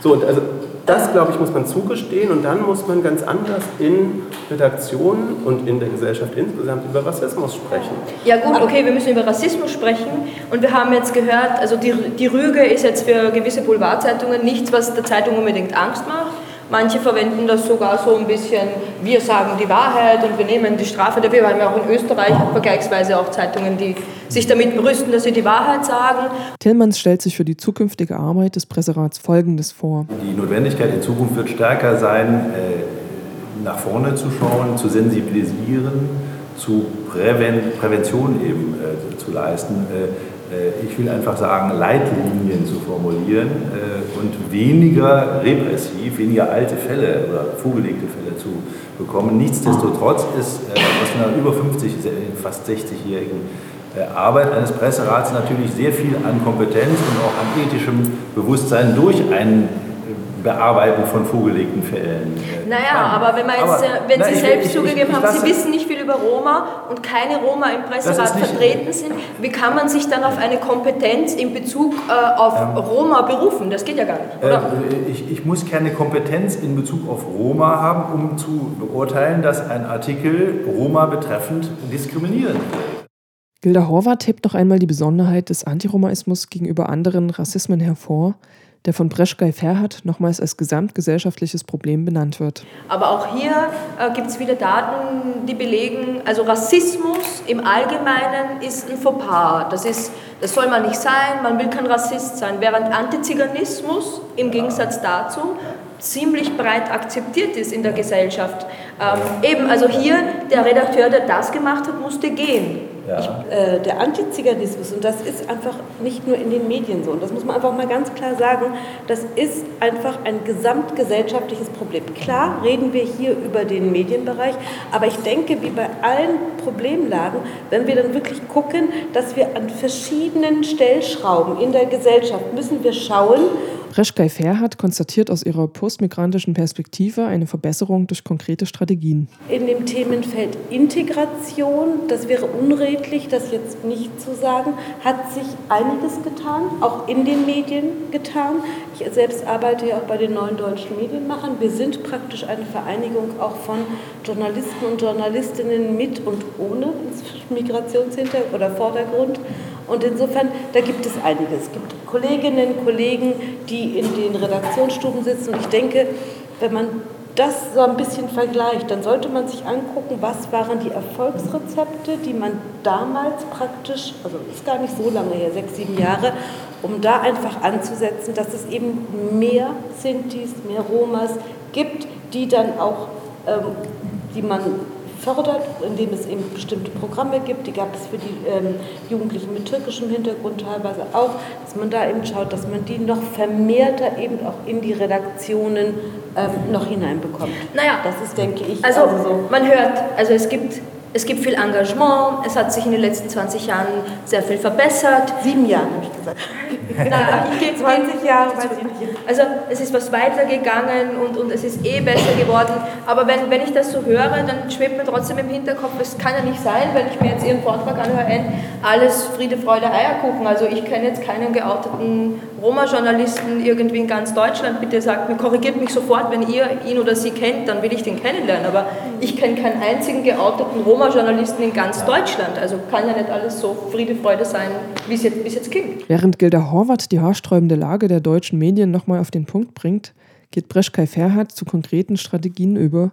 So, und also das, glaube ich, muss man zugestehen und dann muss man ganz anders in Redaktionen und in der Gesellschaft insgesamt über Rassismus sprechen. Ja gut, okay, wir müssen über Rassismus sprechen und wir haben jetzt gehört, also die, die Rüge ist jetzt für gewisse Boulevardzeitungen nichts, was der Zeitung unbedingt Angst macht. Manche verwenden das sogar so ein bisschen, wir sagen die Wahrheit und wir nehmen die Strafe dafür. Wir haben ja auch in Österreich vergleichsweise auch Zeitungen, die sich damit brüsten, dass sie die Wahrheit sagen. Tillmanns stellt sich für die zukünftige Arbeit des Presserats Folgendes vor. Die Notwendigkeit in Zukunft wird stärker sein, äh, nach vorne zu schauen, zu sensibilisieren, zu Prävention eben äh, zu leisten äh, ich will einfach sagen, Leitlinien zu formulieren äh, und weniger repressiv, weniger alte Fälle oder vorgelegte Fälle zu bekommen. Nichtsdestotrotz ist äh, aus einer über 50, fast 60-jährigen Arbeit eines Presserats natürlich sehr viel an Kompetenz und auch an ethischem Bewusstsein durch einen Bearbeiten von vorgelegten Fällen. Äh, naja, kann. aber wenn, man jetzt, aber, äh, wenn na, Sie ich, selbst ich, zugegeben ich, haben, Sie wissen nicht über Roma und keine Roma im Presserat vertreten sind, wie kann man sich dann auf eine Kompetenz in Bezug äh, auf ähm, Roma berufen? Das geht ja gar nicht, oder? Äh, ich, muss keine Kompetenz in Bezug auf Roma haben, um zu beurteilen, dass ein Artikel Roma betreffend diskriminierend. Gilda Horvath hebt noch einmal die Besonderheit des Antiromaismus gegenüber anderen Rassismen hervor, der von Breschkei Ferhat nochmals als gesamtgesellschaftliches Problem benannt wird. Aber auch hier äh, gibt es wieder Daten, die belegen, also Rassismus im Allgemeinen ist ein Fauxpas. Das, ist, das soll man nicht sein, man will kein Rassist sein. Während Antiziganismus im Gegensatz dazu ziemlich breit akzeptiert ist in der Gesellschaft. Ähm, eben, also hier, der Redakteur, der das gemacht hat, musste gehen. Ja. Ich, äh, der Antiziganismus, und das ist einfach nicht nur in den Medien so, und das muss man einfach mal ganz klar sagen, das ist einfach ein gesamtgesellschaftliches Problem. Klar reden wir hier über den Medienbereich, aber ich denke, wie bei allen Problemlagen, wenn wir dann wirklich gucken, dass wir an verschiedenen Stellschrauben in der Gesellschaft müssen wir schauen, Reschkei Ferhat konstatiert aus ihrer postmigrantischen Perspektive eine Verbesserung durch konkrete Strategien. In dem Themenfeld Integration, das wäre unredlich, das jetzt nicht zu sagen, hat sich einiges getan, auch in den Medien getan. Ich selbst arbeite ja auch bei den neuen deutschen Medienmachern. Wir sind praktisch eine Vereinigung auch von Journalisten und Journalistinnen mit und ohne Migrationshintergrund oder Vordergrund. Und insofern, da gibt es einiges. Es gibt Kolleginnen, Kollegen, die in den Redaktionsstuben sitzen. Und ich denke, wenn man das so ein bisschen vergleicht, dann sollte man sich angucken, was waren die Erfolgsrezepte, die man damals praktisch, also ist gar nicht so lange her, sechs, sieben Jahre, um da einfach anzusetzen, dass es eben mehr Sintis, mehr Romas gibt, die dann auch, ähm, die man fördert, indem es eben bestimmte Programme gibt. Die gab es für die ähm, Jugendlichen mit türkischem Hintergrund teilweise auch, dass man da eben schaut, dass man die noch vermehrter eben auch in die Redaktionen ähm, noch hineinbekommt. Naja, das ist, denke ich, also, also so. man hört, also es gibt es gibt viel Engagement, es hat sich in den letzten 20 Jahren sehr viel verbessert. Sieben Jahre, habe ich gesagt. (laughs) Na, ich 20 Jahre, weiß ich nicht. Also es ist was weitergegangen und, und es ist eh besser geworden. Aber wenn, wenn ich das so höre, dann schwebt mir trotzdem im Hinterkopf, es kann ja nicht sein, wenn ich mir jetzt Ihren Vortrag anhöre, alles Friede, Freude, Eierkuchen. Also ich kenne jetzt keinen geouteten Roma-Journalisten irgendwie in ganz Deutschland. Bitte sagt mir, korrigiert mich sofort, wenn ihr ihn oder sie kennt, dann will ich den kennenlernen. Aber ich kenne keinen einzigen geouteten Roma-Journalisten in ganz Deutschland. Also kann ja nicht alles so Friede, Freude sein, wie es jetzt, jetzt klingt. Während Gilda Horvath die haarsträubende Lage der deutschen Medien nochmal auf den Punkt bringt, geht Breschkei Ferhat zu konkreten Strategien über,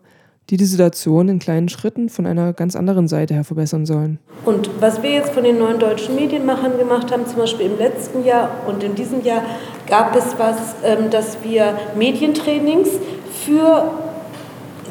die die Situation in kleinen Schritten von einer ganz anderen Seite her verbessern sollen. Und was wir jetzt von den neuen deutschen Medienmachern gemacht haben, zum Beispiel im letzten Jahr und in diesem Jahr, gab es was, ähm, dass wir Medientrainings für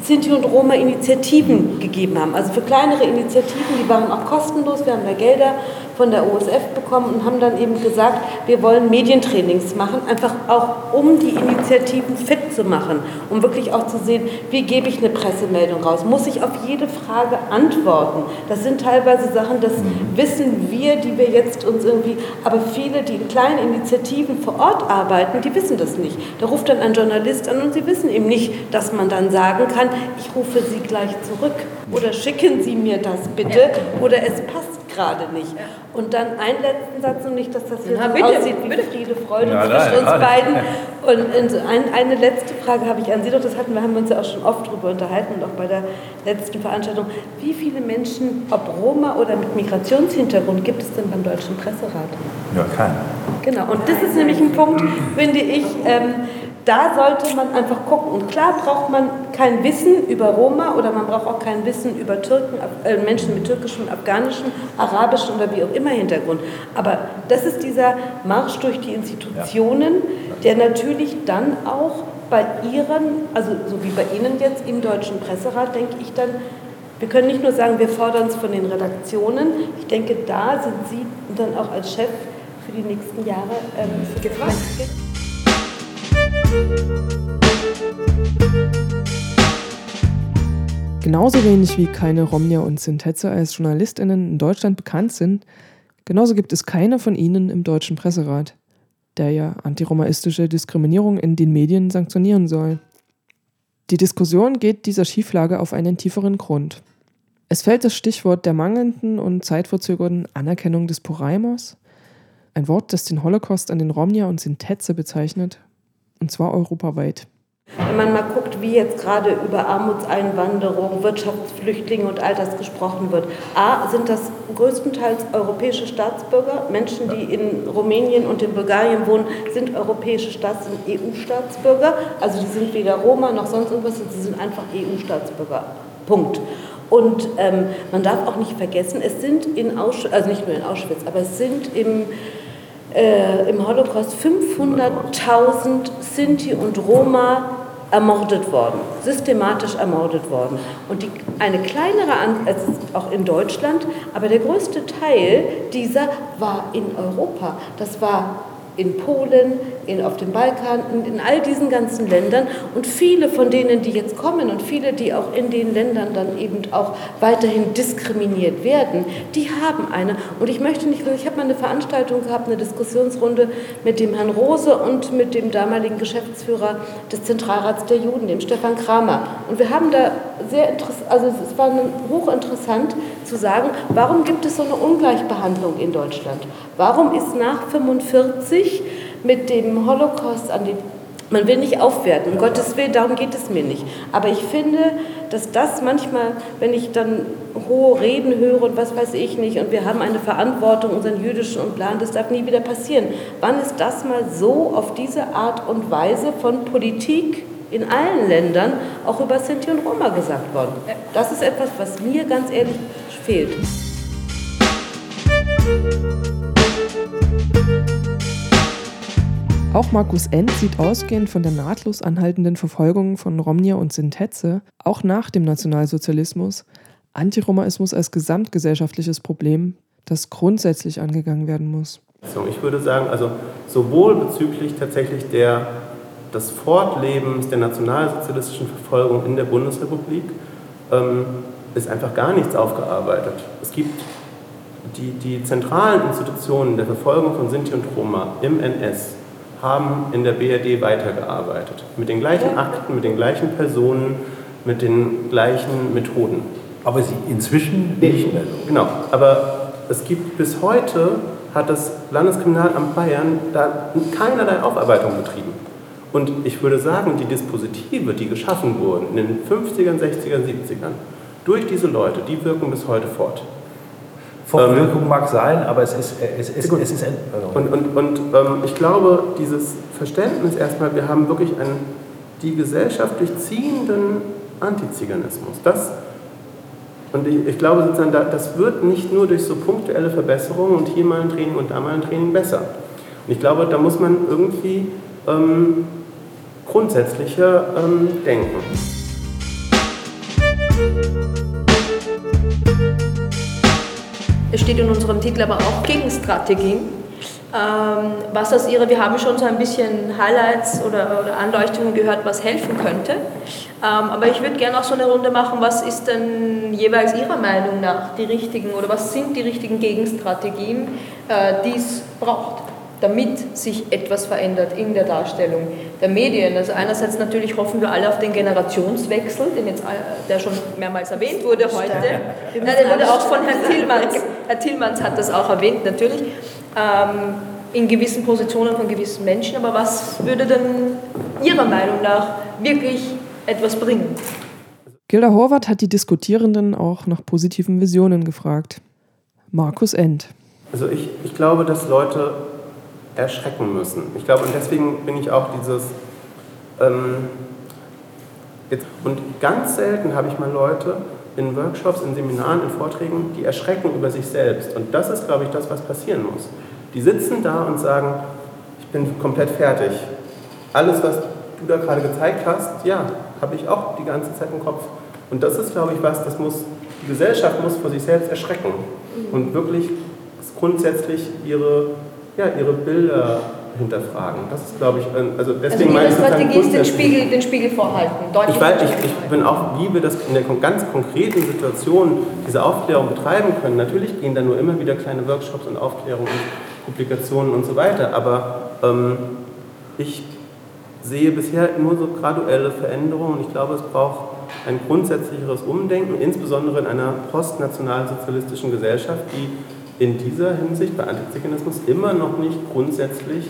Sinti und Roma Initiativen gegeben haben. Also für kleinere Initiativen, die waren auch kostenlos. Wir haben da Gelder von der OSF bekommen und haben dann eben gesagt, wir wollen Medientrainings machen, einfach auch um die Initiativen fit zu machen, um wirklich auch zu sehen, wie gebe ich eine Pressemeldung raus, muss ich auf jede Frage antworten. Das sind teilweise Sachen, das wissen wir, die wir jetzt uns irgendwie, aber viele, die in kleinen Initiativen vor Ort arbeiten, die wissen das nicht. Da ruft dann ein Journalist an und sie wissen eben nicht, dass man dann sagen kann, ich rufe Sie gleich zurück oder schicken Sie mir das bitte oder es passt gerade nicht. Und dann einen letzten Satz und nicht, dass das hier Na, so bitte, aussieht wie bitte. Friede, Freude Ja, zwischen uns beiden. Und ein, eine letzte Frage habe ich an Sie doch, das hatten wir, haben wir uns ja auch schon oft darüber unterhalten und auch bei der letzten Veranstaltung. Wie viele Menschen, ob Roma oder mit Migrationshintergrund, gibt es denn beim Deutschen Presserat? Ja, kein. Genau, und das ist nämlich ein Punkt, finde ich, ähm, da sollte man einfach gucken. Und klar braucht man kein Wissen über Roma oder man braucht auch kein Wissen über Türken, äh, Menschen mit türkischem, afghanischem, arabischem oder wie auch immer Hintergrund. Aber das ist dieser Marsch durch die Institutionen, der natürlich dann auch bei Ihren, also so wie bei Ihnen jetzt im Deutschen Presserat, denke ich dann, wir können nicht nur sagen, wir fordern es von den Redaktionen. Ich denke, da sind Sie dann auch als Chef für die nächsten Jahre ähm, gefragt. Genauso wenig wie keine Romnia und Sintetze als JournalistInnen in Deutschland bekannt sind, genauso gibt es keine von ihnen im Deutschen Presserat, der ja antiromaistische Diskriminierung in den Medien sanktionieren soll. Die Diskussion geht dieser Schieflage auf einen tieferen Grund. Es fällt das Stichwort der mangelnden und zeitverzögerten Anerkennung des Poraimos, ein Wort, das den Holocaust an den Romnia und Sintetze bezeichnet, und zwar europaweit. Wenn man mal guckt, wie jetzt gerade über Armutseinwanderung, Wirtschaftsflüchtlinge und all das gesprochen wird. A, sind das größtenteils europäische Staatsbürger. Menschen, die in Rumänien und in Bulgarien wohnen, sind europäische Staats-, sind EU-Staatsbürger. Also die sind weder Roma noch sonst irgendwas, sie sind einfach EU-Staatsbürger. Punkt. Und ähm, man darf auch nicht vergessen, es sind in Auschwitz, also nicht nur in Auschwitz, aber es sind im, äh, im Holocaust 500.000 Sinti und Roma ermordet worden, systematisch ermordet worden. Und die, eine kleinere, also auch in Deutschland, aber der größte Teil dieser war in Europa. Das war in Polen, in, auf dem Balkan, in, in, all diesen ganzen Ländern. Und viele von denen, die jetzt kommen und viele, die auch in den Ländern dann eben auch weiterhin diskriminiert werden, die haben eine. Und ich möchte nicht, ich habe mal eine Veranstaltung gehabt, eine Diskussionsrunde mit dem Herrn Rose und mit dem damaligen Geschäftsführer des Zentralrats der Juden, dem Stefan Kramer. Und wir haben da sehr interessant, also es war hochinteressant zu sagen, warum gibt es so eine Ungleichbehandlung in Deutschland? Warum ist nach 45 mit dem Holocaust an den man will nicht aufwerten, um Gottes Willen, darum geht es mir nicht. Aber ich finde, dass das manchmal, wenn ich dann hohe Reden höre und was weiß ich nicht, und wir haben eine Verantwortung, unseren jüdischen und Plan, das darf nie wieder passieren. Wann ist das mal so auf diese Art und Weise von Politik in allen Ländern auch über Sinti und Roma gesagt worden? Das ist etwas, was mir ganz ehrlich fehlt. Auch Markus End sieht ausgehend von der nahtlos anhaltenden Verfolgung von Romnia und Sintetze, auch nach dem Nationalsozialismus, Antiromaismus als gesamtgesellschaftliches Problem, das grundsätzlich angegangen werden muss. Ich würde sagen, also sowohl bezüglich tatsächlich der, des Fortlebens der nationalsozialistischen Verfolgung in der Bundesrepublik ähm, ist einfach gar nichts aufgearbeitet. Es gibt die, die zentralen Institutionen der Verfolgung von Sinti und Roma im NS haben in der BRD weitergearbeitet. Mit den gleichen Akten, mit den gleichen Personen, mit den gleichen Methoden. Aber sie inzwischen nicht mehr so. Genau, aber es gibt bis heute, hat das Landeskriminalamt Bayern da keinerlei Aufarbeitung betrieben. Und ich würde sagen, die Dispositive, die geschaffen wurden in den 50ern, 60ern, 70ern, durch diese Leute, die wirken bis heute fort. Wirkung mag sein, aber es ist, es ist, es ist ein. Und, und, und ähm, ich glaube, dieses Verständnis erstmal, wir haben wirklich einen die gesellschaftlich ziehenden Antiziganismus. Das, und ich, ich glaube sozusagen, das wird nicht nur durch so punktuelle Verbesserungen und hier mal ein Training und da mal ein Training besser. Und ich glaube, da muss man irgendwie ähm, grundsätzlicher ähm, denken. Steht in unserem Titel aber auch Gegenstrategien. Ähm, was aus Ihrer, wir haben schon so ein bisschen Highlights oder, oder Anleuchtungen gehört, was helfen könnte. Ähm, aber ich würde gerne auch so eine Runde machen, was ist denn jeweils Ihrer Meinung nach die richtigen oder was sind die richtigen Gegenstrategien, äh, die es braucht? Damit sich etwas verändert in der Darstellung der Medien. Also einerseits natürlich hoffen wir alle auf den Generationswechsel, den jetzt, äh, der schon mehrmals erwähnt wurde heute. Ja, der wurde auch von Herrn Tillmanns, Herr Tillmanns hat das auch erwähnt natürlich, ähm, in gewissen Positionen von gewissen Menschen. Aber was würde denn Ihrer Meinung nach wirklich etwas bringen? Gilda Horvath hat die Diskutierenden auch nach positiven Visionen gefragt. Markus End. Also ich, ich glaube, dass Leute erschrecken müssen. Ich glaube, und deswegen bin ich auch dieses. Ähm, jetzt, und ganz selten habe ich mal Leute in Workshops, in Seminaren, in Vorträgen, die erschrecken über sich selbst. Und das ist, glaube ich, das, was passieren muss. Die sitzen da und sagen, ich bin komplett fertig. Alles, was du da gerade gezeigt hast, ja, habe ich auch die ganze Zeit im Kopf. Und das ist, glaube ich, was, das muss, die Gesellschaft muss vor sich selbst erschrecken und wirklich grundsätzlich ihre ja, ihre Bilder hinterfragen. Das ist, glaube ich, also deswegen also Ihre Strategie ist den Spiegel, den Spiegel vorhalten. ich, weiß, ich, ich bin auch, wie wir das in der ganz konkreten Situation diese Aufklärung betreiben können. Natürlich gehen da nur immer wieder kleine Workshops und Aufklärungen Publikationen und so weiter, aber ähm, ich sehe bisher nur so graduelle Veränderungen und ich glaube, es braucht ein grundsätzlicheres Umdenken, insbesondere in einer postnationalsozialistischen Gesellschaft, die in dieser Hinsicht bei Antiziganismus immer noch nicht grundsätzlich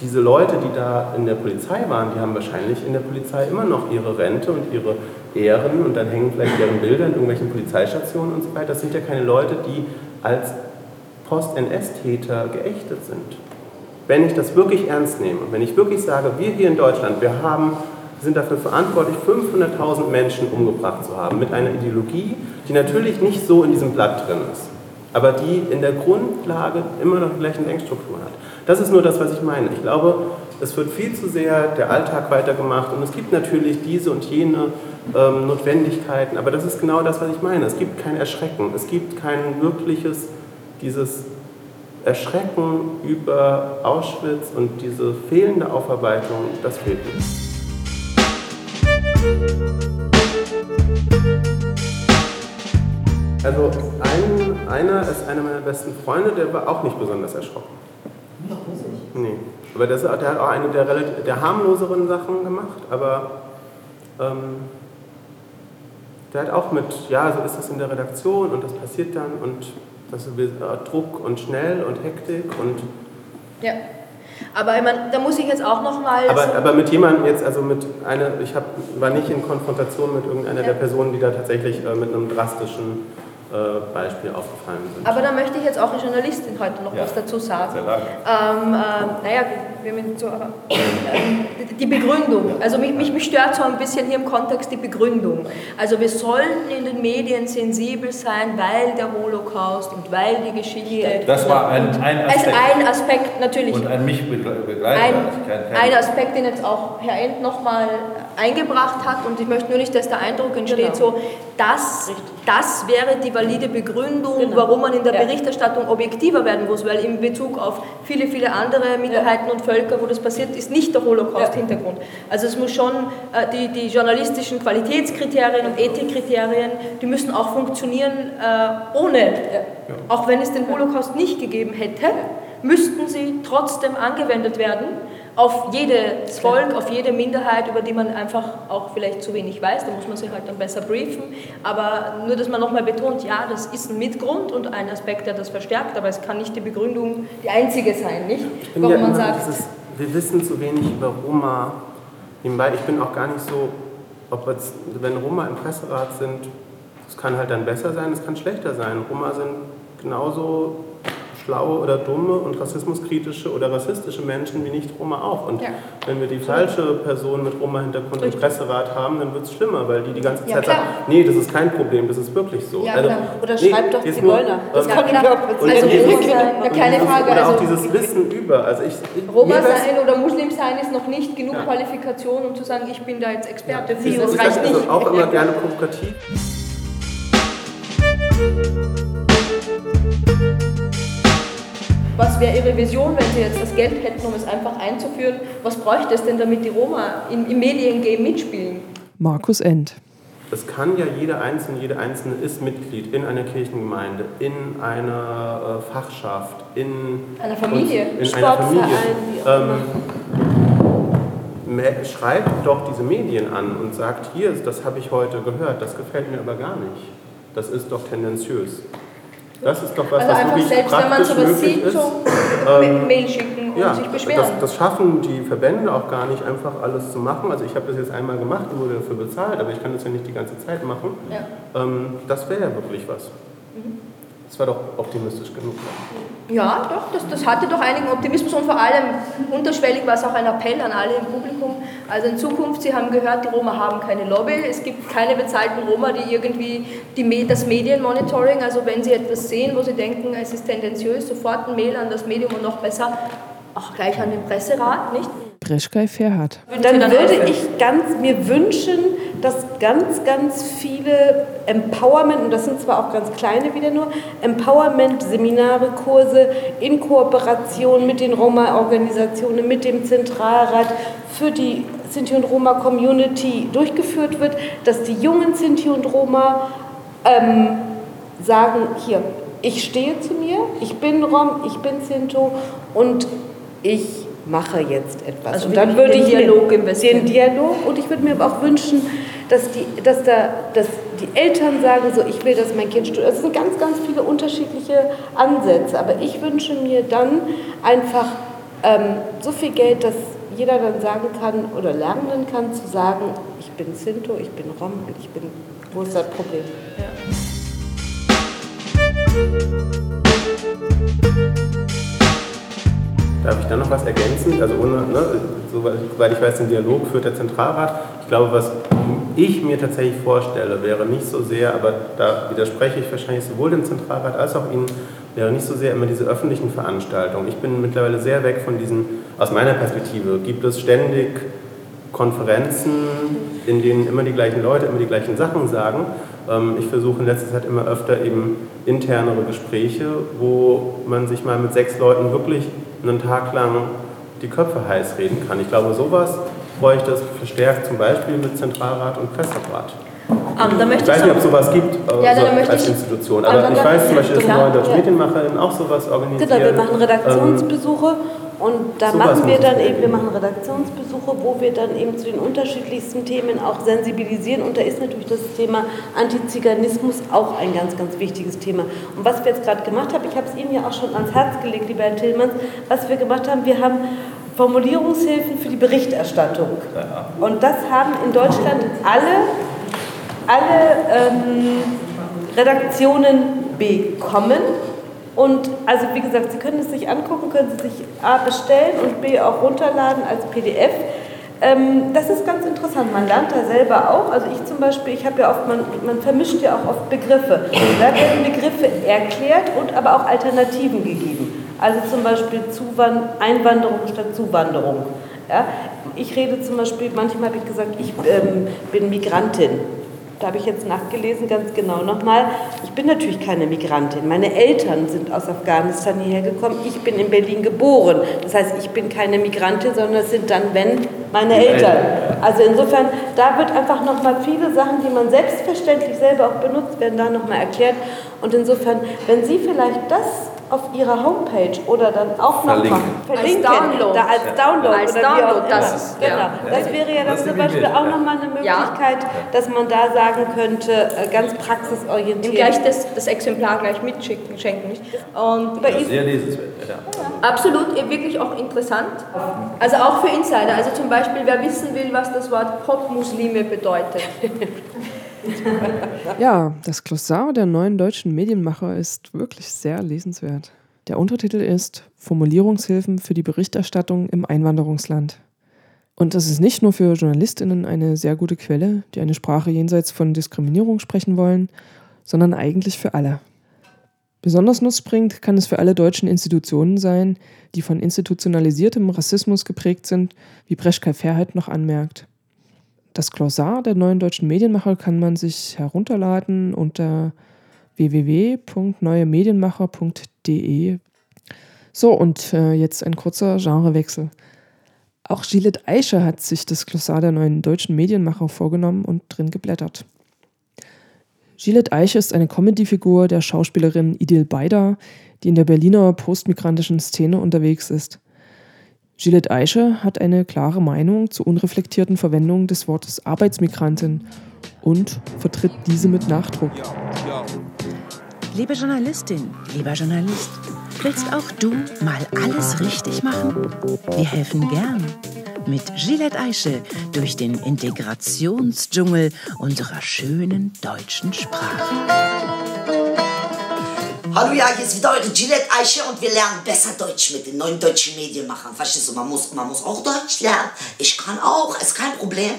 diese Leute, die da in der Polizei waren, die haben wahrscheinlich in der Polizei immer noch ihre Rente und ihre Ehren und dann hängen vielleicht deren Bilder in irgendwelchen Polizeistationen und so weiter. Das sind ja keine Leute, die als Post-NS-Täter geächtet sind. Wenn ich das wirklich ernst nehme, wenn ich wirklich sage, wir hier in Deutschland, wir haben, sind dafür verantwortlich, 500.000 Menschen umgebracht zu haben, mit einer Ideologie, die natürlich nicht so in diesem Blatt drin ist, aber die in der Grundlage immer noch die gleichen Denkstrukturen hat. Das ist nur das, was ich meine. Ich glaube, es wird viel zu sehr der Alltag weitergemacht und es gibt natürlich diese und jene ähm, Notwendigkeiten, aber das ist genau das, was ich meine. Es gibt kein Erschrecken, es gibt kein wirkliches, dieses Erschrecken über Auschwitz und diese fehlende Aufarbeitung, das fehlt nicht. Also ein, einer ist einer meiner besten Freunde, der war auch nicht besonders erschrocken. Nee. Aber das, der hat auch eine der, der harmloseren Sachen gemacht, aber ähm, der hat auch mit, ja, so ist das in der Redaktion und das passiert dann und das ist äh, Druck und schnell und Hektik und. Ja. Aber ich meine, da muss ich jetzt auch nochmal. Aber, so aber mit jemandem jetzt, also mit einer, ich hab, war nicht in Konfrontation mit irgendeiner ja. der Personen, die da tatsächlich äh, mit einem drastischen äh, Beispiel aufgefallen sind. Aber da möchte ich jetzt auch als Journalistin heute noch ja. was dazu sagen. Sehr ähm, äh, naja, wir haben so, äh, die Begründung. Also mich, mich, mich stört so ein bisschen hier im Kontext die Begründung. Also wir sollten in den Medien sensibel sein, weil der Holocaust und weil die Geschichte. Das war ein, ein Aspekt. Als ein Aspekt natürlich. Und ein mich begleitet. Ein, ein Aspekt, den jetzt auch Herr End nochmal eingebracht hat. Und ich möchte nur nicht, dass der Eindruck entsteht, genau. so, das, das wäre die valide Begründung, genau. warum man in der ja. Berichterstattung objektiver werden muss, weil in Bezug auf viele, viele andere Minderheiten ja. und Völker, wo das passiert, ist nicht der Holocaust-Hintergrund. Ja. Also es muss schon, äh, die, die journalistischen Qualitätskriterien und Ethikkriterien, die müssen auch funktionieren äh, ohne, auch wenn es den Holocaust nicht gegeben hätte, müssten sie trotzdem angewendet werden auf jedes Volk, auf jede Minderheit, über die man einfach auch vielleicht zu wenig weiß. Da muss man sich halt dann besser briefen. Aber nur, dass man nochmal betont, ja, das ist ein Mitgrund und ein Aspekt, der das verstärkt, aber es kann nicht die Begründung die einzige sein, nicht? Warum ja man sagt. Dieses, wir wissen zu wenig über Roma. Nebenbei, ich bin auch gar nicht so, ob jetzt, wenn Roma im Presserat sind, es kann halt dann besser sein, es kann schlechter sein. Roma sind genauso schlaue oder dumme und rassismuskritische oder rassistische Menschen wie Nicht-Roma auch. Und ja. wenn wir die falsche Person mit Roma-Hintergrund im Presserat haben, dann wird es schlimmer, weil die die ganze Zeit ja, sagen, nee, das ist kein Problem, das ist wirklich so. Ja, also, oder nee, schreibt doch Zigeuner. Das kann ich auch also, ja, keine Frage. Oder also, auch dieses Wissen über. Also ich, Roma sein oder Muslim sein ist noch nicht genug Qualifikation, um zu sagen, ich bin da jetzt Experte für. Das, das reicht nicht. Also auch immer gerne provokativ. Was wäre Ihre Vision, wenn Sie jetzt das Geld hätten, um es einfach einzuführen? Was bräuchte es denn, damit die Roma im, im Mediengame mitspielen? Markus End. Es kann ja jeder Einzelne, jede Einzelne ist Mitglied in einer Kirchengemeinde, in einer äh, Fachschaft, in einer Familie, in einer Familie. Ähm, schreibt doch diese Medien an und sagt, hier, das habe ich heute gehört, das gefällt mir aber gar nicht. Das ist doch tendenziös. Das ist doch was, also was einfach wirklich selbst, wenn man sowas sieht, ist. Ähm, Mail schicken und ja, sich beschweren. Das, das, schaffen die Verbände auch gar nicht, einfach alles zu machen. Also ich habe das jetzt einmal gemacht und wurde dafür bezahlt, aber ich kann das ja nicht die ganze Zeit machen. Ja. Ähm, das wäre ja wirklich was. Das war doch optimistisch genug. Ja, doch, das, das hatte doch einigen Optimismus und vor allem unterschwellig war es auch ein Appell an alle im Publikum. Also in Zukunft, Sie haben gehört, die Roma haben keine Lobby, es gibt keine bezahlten Roma, die irgendwie die, das Medienmonitoring, also wenn Sie etwas sehen, wo Sie denken, es ist tendenziös, sofort ein Mail an das Medium und noch besser auch gleich an den Presserat, nicht? Breschkei Ferhat. Dann würde ich ganz mir wünschen, dass ganz, ganz viele Empowerment, und das sind zwar auch ganz kleine wieder nur, Empowerment-Seminare, Kurse in Kooperation mit den Roma-Organisationen, mit dem Zentralrat für die Sinti und Roma-Community durchgeführt wird, dass die jungen Sinti und Roma ähm, sagen, hier, ich stehe zu mir, ich bin Rom, ich bin Sinto und ich mache jetzt etwas. Also und dann würde ich Dialog den Dialog und ich würde mir aber auch wünschen, dass die, dass da, dass die Eltern sagen, so ich will, dass mein Kind studiert. Es sind ganz, ganz viele unterschiedliche Ansätze, aber ich wünsche mir dann einfach ähm, so viel Geld, dass jeder dann sagen kann oder lernen kann, zu sagen, ich bin Sinto, ich bin Rom, ich bin, wo ist das Problem? Ja. Darf ich da noch was ergänzen? Also ohne, ne, soweit ich weiß, den Dialog führt der Zentralrat. Ich glaube, was ich mir tatsächlich vorstelle, wäre nicht so sehr, aber da widerspreche ich wahrscheinlich sowohl dem Zentralrat als auch Ihnen, wäre nicht so sehr immer diese öffentlichen Veranstaltungen. Ich bin mittlerweile sehr weg von diesen, aus meiner Perspektive, gibt es ständig Konferenzen, in denen immer die gleichen Leute immer die gleichen Sachen sagen. Ähm, ich versuche in letzter Zeit immer öfter eben internere Gespräche, wo man sich mal mit sechs Leuten wirklich einen Tag lang die Köpfe heiß reden kann. Ich glaube, sowas bräuchte es verstärkt zum Beispiel mit Zentralrat und Presserat. Um, ähm, ich weiß nicht, ob es sowas gibt äh, ja, so als Institution, aber ich weiß zum Beispiel, dass genau, Neue Deutsche. Medienmacherin auch sowas organisiert. Genau, wir machen Redaktionsbesuche ähm, und da so machen wir dann eben, wir machen Redaktionsbesuche, wo wir dann eben zu den unterschiedlichsten Themen auch sensibilisieren. Und da ist natürlich das Thema Antiziganismus auch ein ganz, ganz wichtiges Thema. Und was wir jetzt gerade gemacht haben, ich habe es Ihnen ja auch schon ans Herz gelegt, lieber Herr Tillmanns, was wir gemacht haben, wir haben Formulierungshilfen für die Berichterstattung. Und das haben in Deutschland alle, alle ähm, Redaktionen bekommen. Und also wie gesagt, Sie können es sich angucken, können Sie sich A bestellen und B auch runterladen als PDF. Ähm, das ist ganz interessant. Man lernt da selber auch. Also ich zum Beispiel, ich habe ja oft, man, man vermischt ja auch oft Begriffe. Da werden Begriffe erklärt und aber auch Alternativen gegeben. Also zum Beispiel Zuwand Einwanderung statt Zuwanderung. Ja? Ich rede zum Beispiel, manchmal habe ich gesagt, ich ähm, bin Migrantin. Da habe ich jetzt nachgelesen, ganz genau nochmal. Ich bin natürlich keine Migrantin. Meine Eltern sind aus Afghanistan hierher gekommen. Ich bin in Berlin geboren. Das heißt, ich bin keine Migrantin, sondern es sind dann, wenn, meine Eltern. Also insofern, da wird einfach nochmal viele Sachen, die man selbstverständlich selber auch benutzt, werden da nochmal erklärt. Und insofern, wenn Sie vielleicht das auf ihrer Homepage oder dann auch noch verlinken. als Download, da als Download, als oder Download, wie auch das immer. ist, genau. ja. Das wäre ja dann Das zum Beispiel auch nochmal eine Möglichkeit, dass man da sagen könnte, äh, ganz praxisorientiert. Ihm gleich das, das Exemplar gleich mitschicken, schenken. Nicht? Und bei ja, sehr lesenswert. Ja. Absolut, wirklich auch interessant. Also auch für Insider. Also zum Beispiel, wer wissen will, was das Wort Popmuslime bedeutet. (laughs) Ja, das Glossar der neuen deutschen Medienmacher ist wirklich sehr lesenswert. Der Untertitel ist Formulierungshilfen für die Berichterstattung im Einwanderungsland. Und das ist nicht nur für Journalistinnen eine sehr gute Quelle, die eine Sprache jenseits von Diskriminierung sprechen wollen, sondern eigentlich für alle. Besonders nutzbringend kann es für alle deutschen Institutionen sein, die von institutionalisiertem Rassismus geprägt sind, wie Breschkai Fairheit noch anmerkt. Das Glossar der neuen deutschen Medienmacher kann man sich herunterladen unter www.neuemedienmacher.de. So, und äh, jetzt ein kurzer Genrewechsel. Auch Gillette Eiche hat sich das Glossar der neuen deutschen Medienmacher vorgenommen und drin geblättert. Gillette Eiche ist eine Comedyfigur der Schauspielerin Idil Beider, die in der Berliner postmigrantischen Szene unterwegs ist. Gillette Eiche hat eine klare Meinung zur unreflektierten Verwendung des Wortes Arbeitsmigrantin und vertritt diese mit Nachdruck. Liebe Journalistin, lieber Journalist, willst auch du mal alles richtig machen? Wir helfen gern. Mit Gillette Eiche durch den Integrationsdschungel unserer schönen deutschen Sprache. Hallo, ja, hier ist wieder eure Gillette Eiche und wir lernen besser Deutsch mit den neuen deutschen Medienmachern. Verstehst du, man muss, man muss auch Deutsch lernen. Ich kann auch, ist kein Problem.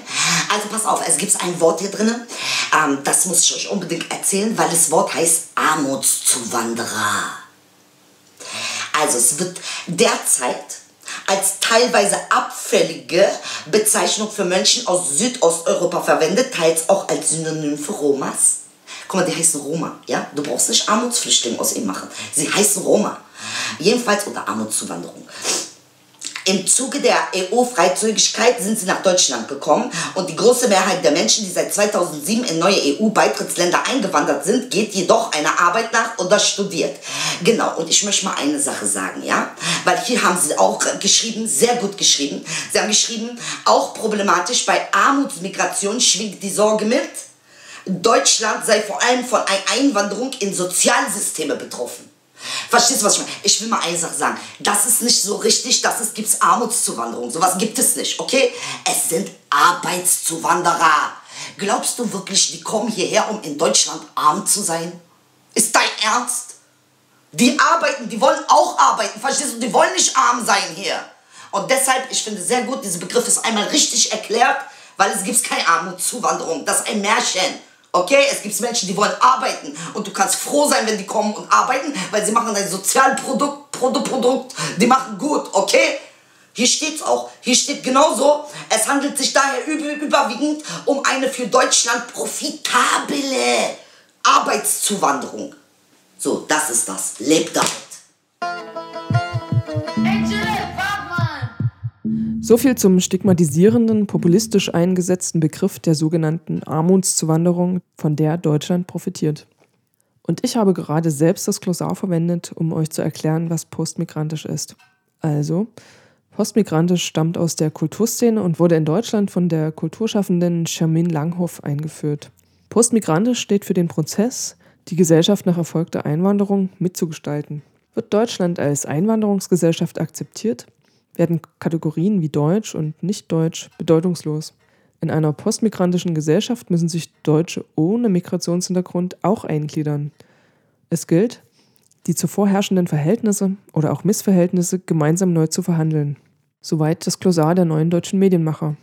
Also pass auf, es gibt ein Wort hier drinnen, ähm, das muss ich euch unbedingt erzählen, weil das Wort heißt Armutszuwanderer. Also es wird derzeit als teilweise abfällige Bezeichnung für Menschen aus Südosteuropa verwendet, teils auch als Synonym für Romas. Guck mal, die heißen Roma, ja? Du brauchst nicht Armutsflüchtlinge aus ihnen machen. Sie heißen Roma. Jedenfalls unter Armutszuwanderung. Im Zuge der EU-Freizügigkeit sind sie nach Deutschland gekommen und die große Mehrheit der Menschen, die seit 2007 in neue EU-Beitrittsländer eingewandert sind, geht jedoch einer Arbeit nach oder studiert. Genau, und ich möchte mal eine Sache sagen, ja? Weil hier haben sie auch geschrieben, sehr gut geschrieben. Sie haben geschrieben, auch problematisch bei Armutsmigration schwingt die Sorge mit, Deutschland sei vor allem von Einwanderung in Sozialsysteme betroffen. Verstehst du, was ich meine? Ich will mal eine Sache sagen. Das ist nicht so richtig, dass es gibt Armutszuwanderung. Sowas gibt es nicht, okay? Es sind Arbeitszuwanderer. Glaubst du wirklich, die kommen hierher, um in Deutschland arm zu sein? Ist dein Ernst? Die arbeiten, die wollen auch arbeiten, verstehst du? Die wollen nicht arm sein hier. Und deshalb, ich finde sehr gut, dieser Begriff ist einmal richtig erklärt, weil es gibt keine Armutszuwanderung. Das ist ein Märchen. Okay, es gibt Menschen, die wollen arbeiten und du kannst froh sein, wenn die kommen und arbeiten, weil sie machen ein Sozialprodukt, Produkt, Produkt, die machen gut, okay? Hier steht's auch, hier steht genauso, es handelt sich daher überwiegend um eine für Deutschland profitable Arbeitszuwanderung. So, das ist das. Lebt damit. So viel zum stigmatisierenden, populistisch eingesetzten Begriff der sogenannten Armutszuwanderung, von der Deutschland profitiert. Und ich habe gerade selbst das Glossar verwendet, um euch zu erklären, was postmigrantisch ist. Also, postmigrantisch stammt aus der Kulturszene und wurde in Deutschland von der Kulturschaffenden Charmin Langhoff eingeführt. Postmigrantisch steht für den Prozess, die Gesellschaft nach erfolgter Einwanderung mitzugestalten. Wird Deutschland als Einwanderungsgesellschaft akzeptiert, werden Kategorien wie Deutsch und Nicht-Deutsch bedeutungslos. In einer postmigrantischen Gesellschaft müssen sich Deutsche ohne Migrationshintergrund auch eingliedern. Es gilt, die zuvor herrschenden Verhältnisse oder auch Missverhältnisse gemeinsam neu zu verhandeln. Soweit das Glossar der neuen deutschen Medienmacher.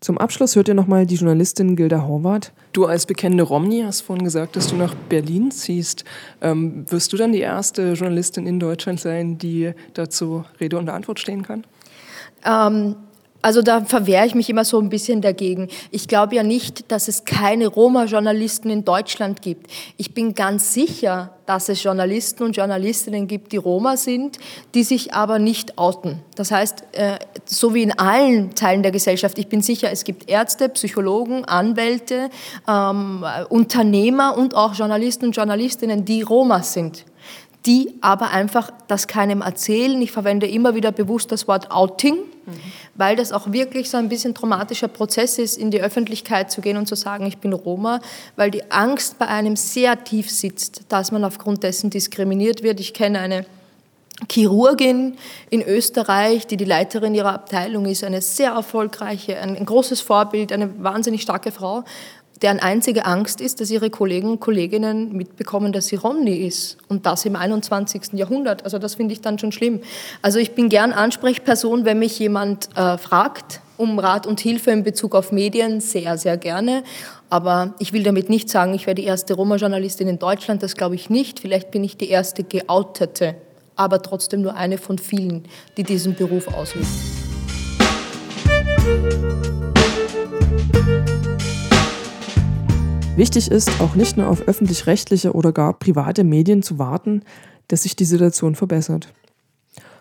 Zum Abschluss hört ihr nochmal die Journalistin Gilda Horvath. Du als bekennende Romni hast vorhin gesagt, dass du nach Berlin ziehst. Ähm, wirst du dann die erste Journalistin in Deutschland sein, die dazu Rede und Antwort stehen kann? Ähm, also da verwehre ich mich immer so ein bisschen dagegen. Ich glaube ja nicht, dass es keine Roma-Journalisten in Deutschland gibt. Ich bin ganz sicher, dass es Journalisten und Journalistinnen gibt, die Roma sind, die sich aber nicht outen. Das heißt, äh, so wie in allen Teilen der Gesellschaft, ich bin sicher, es gibt Ärzte, Psychologen, Anwälte, ähm, Unternehmer und auch Journalisten und Journalistinnen, die Roma sind die aber einfach das keinem erzählen. Ich verwende immer wieder bewusst das Wort Outing, mhm. weil das auch wirklich so ein bisschen traumatischer Prozess ist, in die Öffentlichkeit zu gehen und zu sagen, ich bin Roma, weil die Angst bei einem sehr tief sitzt, dass man aufgrund dessen diskriminiert wird. Ich kenne eine Chirurgin in Österreich, die die Leiterin ihrer Abteilung ist, eine sehr erfolgreiche, ein, großes Vorbild, eine wahnsinnig starke Frau deren einzige Angst ist, dass ihre Kollegen und Kolleginnen mitbekommen, dass sie Romney ist. Und das im 21. Jahrhundert. Also das finde ich dann schon schlimm. Also ich bin gern Ansprechperson, wenn mich jemand äh, fragt um Rat und Hilfe in Bezug auf Medien, sehr, sehr gerne. Aber ich will damit nicht sagen, ich wäre die erste Roma-Journalistin in Deutschland, das glaube ich nicht. Vielleicht bin ich die erste geoutete, aber trotzdem nur eine von vielen, die diesen Beruf ausüben. Wichtig ist, auch nicht nur auf öffentlich-rechtliche oder gar private Medien zu warten, dass sich die Situation verbessert.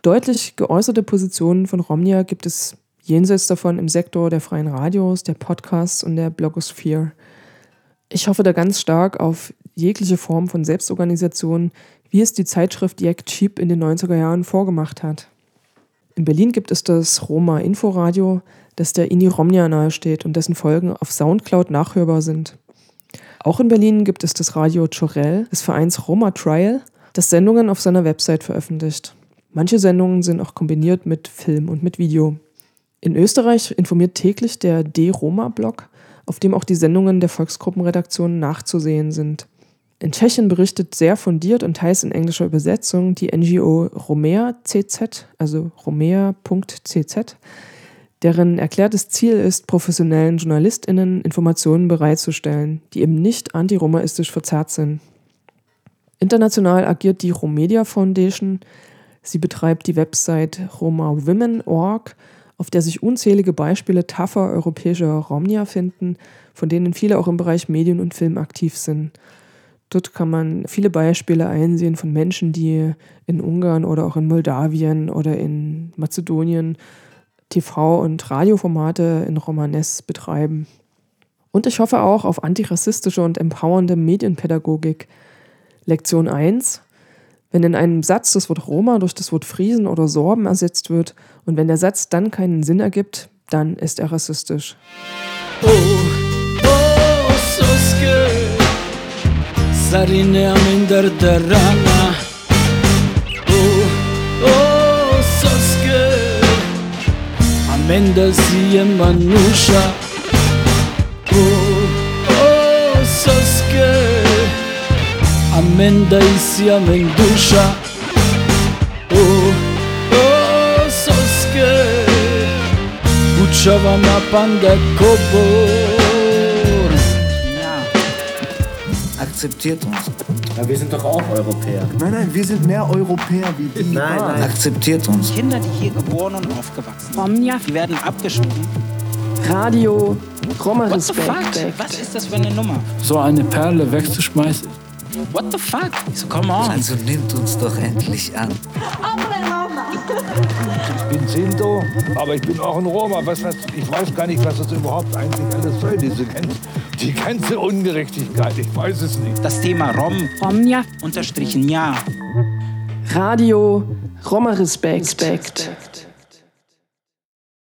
Deutlich geäußerte Positionen von Romnia gibt es jenseits davon im Sektor der freien Radios, der Podcasts und der Blogosphäre. Ich hoffe da ganz stark auf jegliche Form von Selbstorganisation, wie es die Zeitschrift Jack Cheap in den 90er Jahren vorgemacht hat. In Berlin gibt es das Roma Inforadio, das der Ini Romnia nahesteht und dessen Folgen auf Soundcloud nachhörbar sind. Auch in Berlin gibt es das Radio Chorel des Vereins Roma Trial, das Sendungen auf seiner Website veröffentlicht. Manche Sendungen sind auch kombiniert mit Film und mit Video. In Österreich informiert täglich der D-Roma-Blog, auf dem auch die Sendungen der Volksgruppenredaktion nachzusehen sind. In Tschechien berichtet sehr fundiert und teils in englischer Übersetzung die NGO Romea CZ, also romea.cz, deren erklärtes Ziel ist, professionellen JournalistInnen Informationen bereitzustellen, die eben nicht antiromaistisch verzerrt sind. International agiert die Romedia Foundation. Sie betreibt die Website romawomen.org, auf der sich unzählige Beispiele taffer europäischer Romnia finden, von denen viele auch im Bereich Medien und Film aktiv sind. Dort kann man viele Beispiele einsehen von Menschen, die in Ungarn oder auch in Moldawien oder in Mazedonien TV- und Radioformate in Romanes betreiben. Und ich hoffe auch auf antirassistische und empowernde Medienpädagogik. Lektion 1. Wenn in einem Satz das Wort Roma durch das Wort Friesen oder Sorben ersetzt wird und wenn der Satz dann keinen Sinn ergibt, dann ist er rassistisch. Oh, oh, Menda si je manuša O, o, soske. Amenda i men duša O, oh, soske. Učava na panda kobo. Akzeptiert uns. Ja, wir sind doch auch Europäer. Nein, nein, wir sind mehr Europäer wie die. Nein, nein. Akzeptiert uns. Kinder, die hier geboren und aufgewachsen sind, die werden abgeschoben. Radio, What the fuck? Was ist das für eine Nummer? So eine Perle wegzuschmeißen. What the fuck? So, come on. Also nimmt uns doch endlich an. Ich bin Sinto, aber ich bin auch ein Roma. Was, was, ich weiß gar nicht, was das überhaupt eigentlich alles soll, diese ganze, die ganze Ungerechtigkeit. Ich weiß es nicht. Das Thema Rom. Romja. Unterstrichen ja. Radio, Roma-Respekt.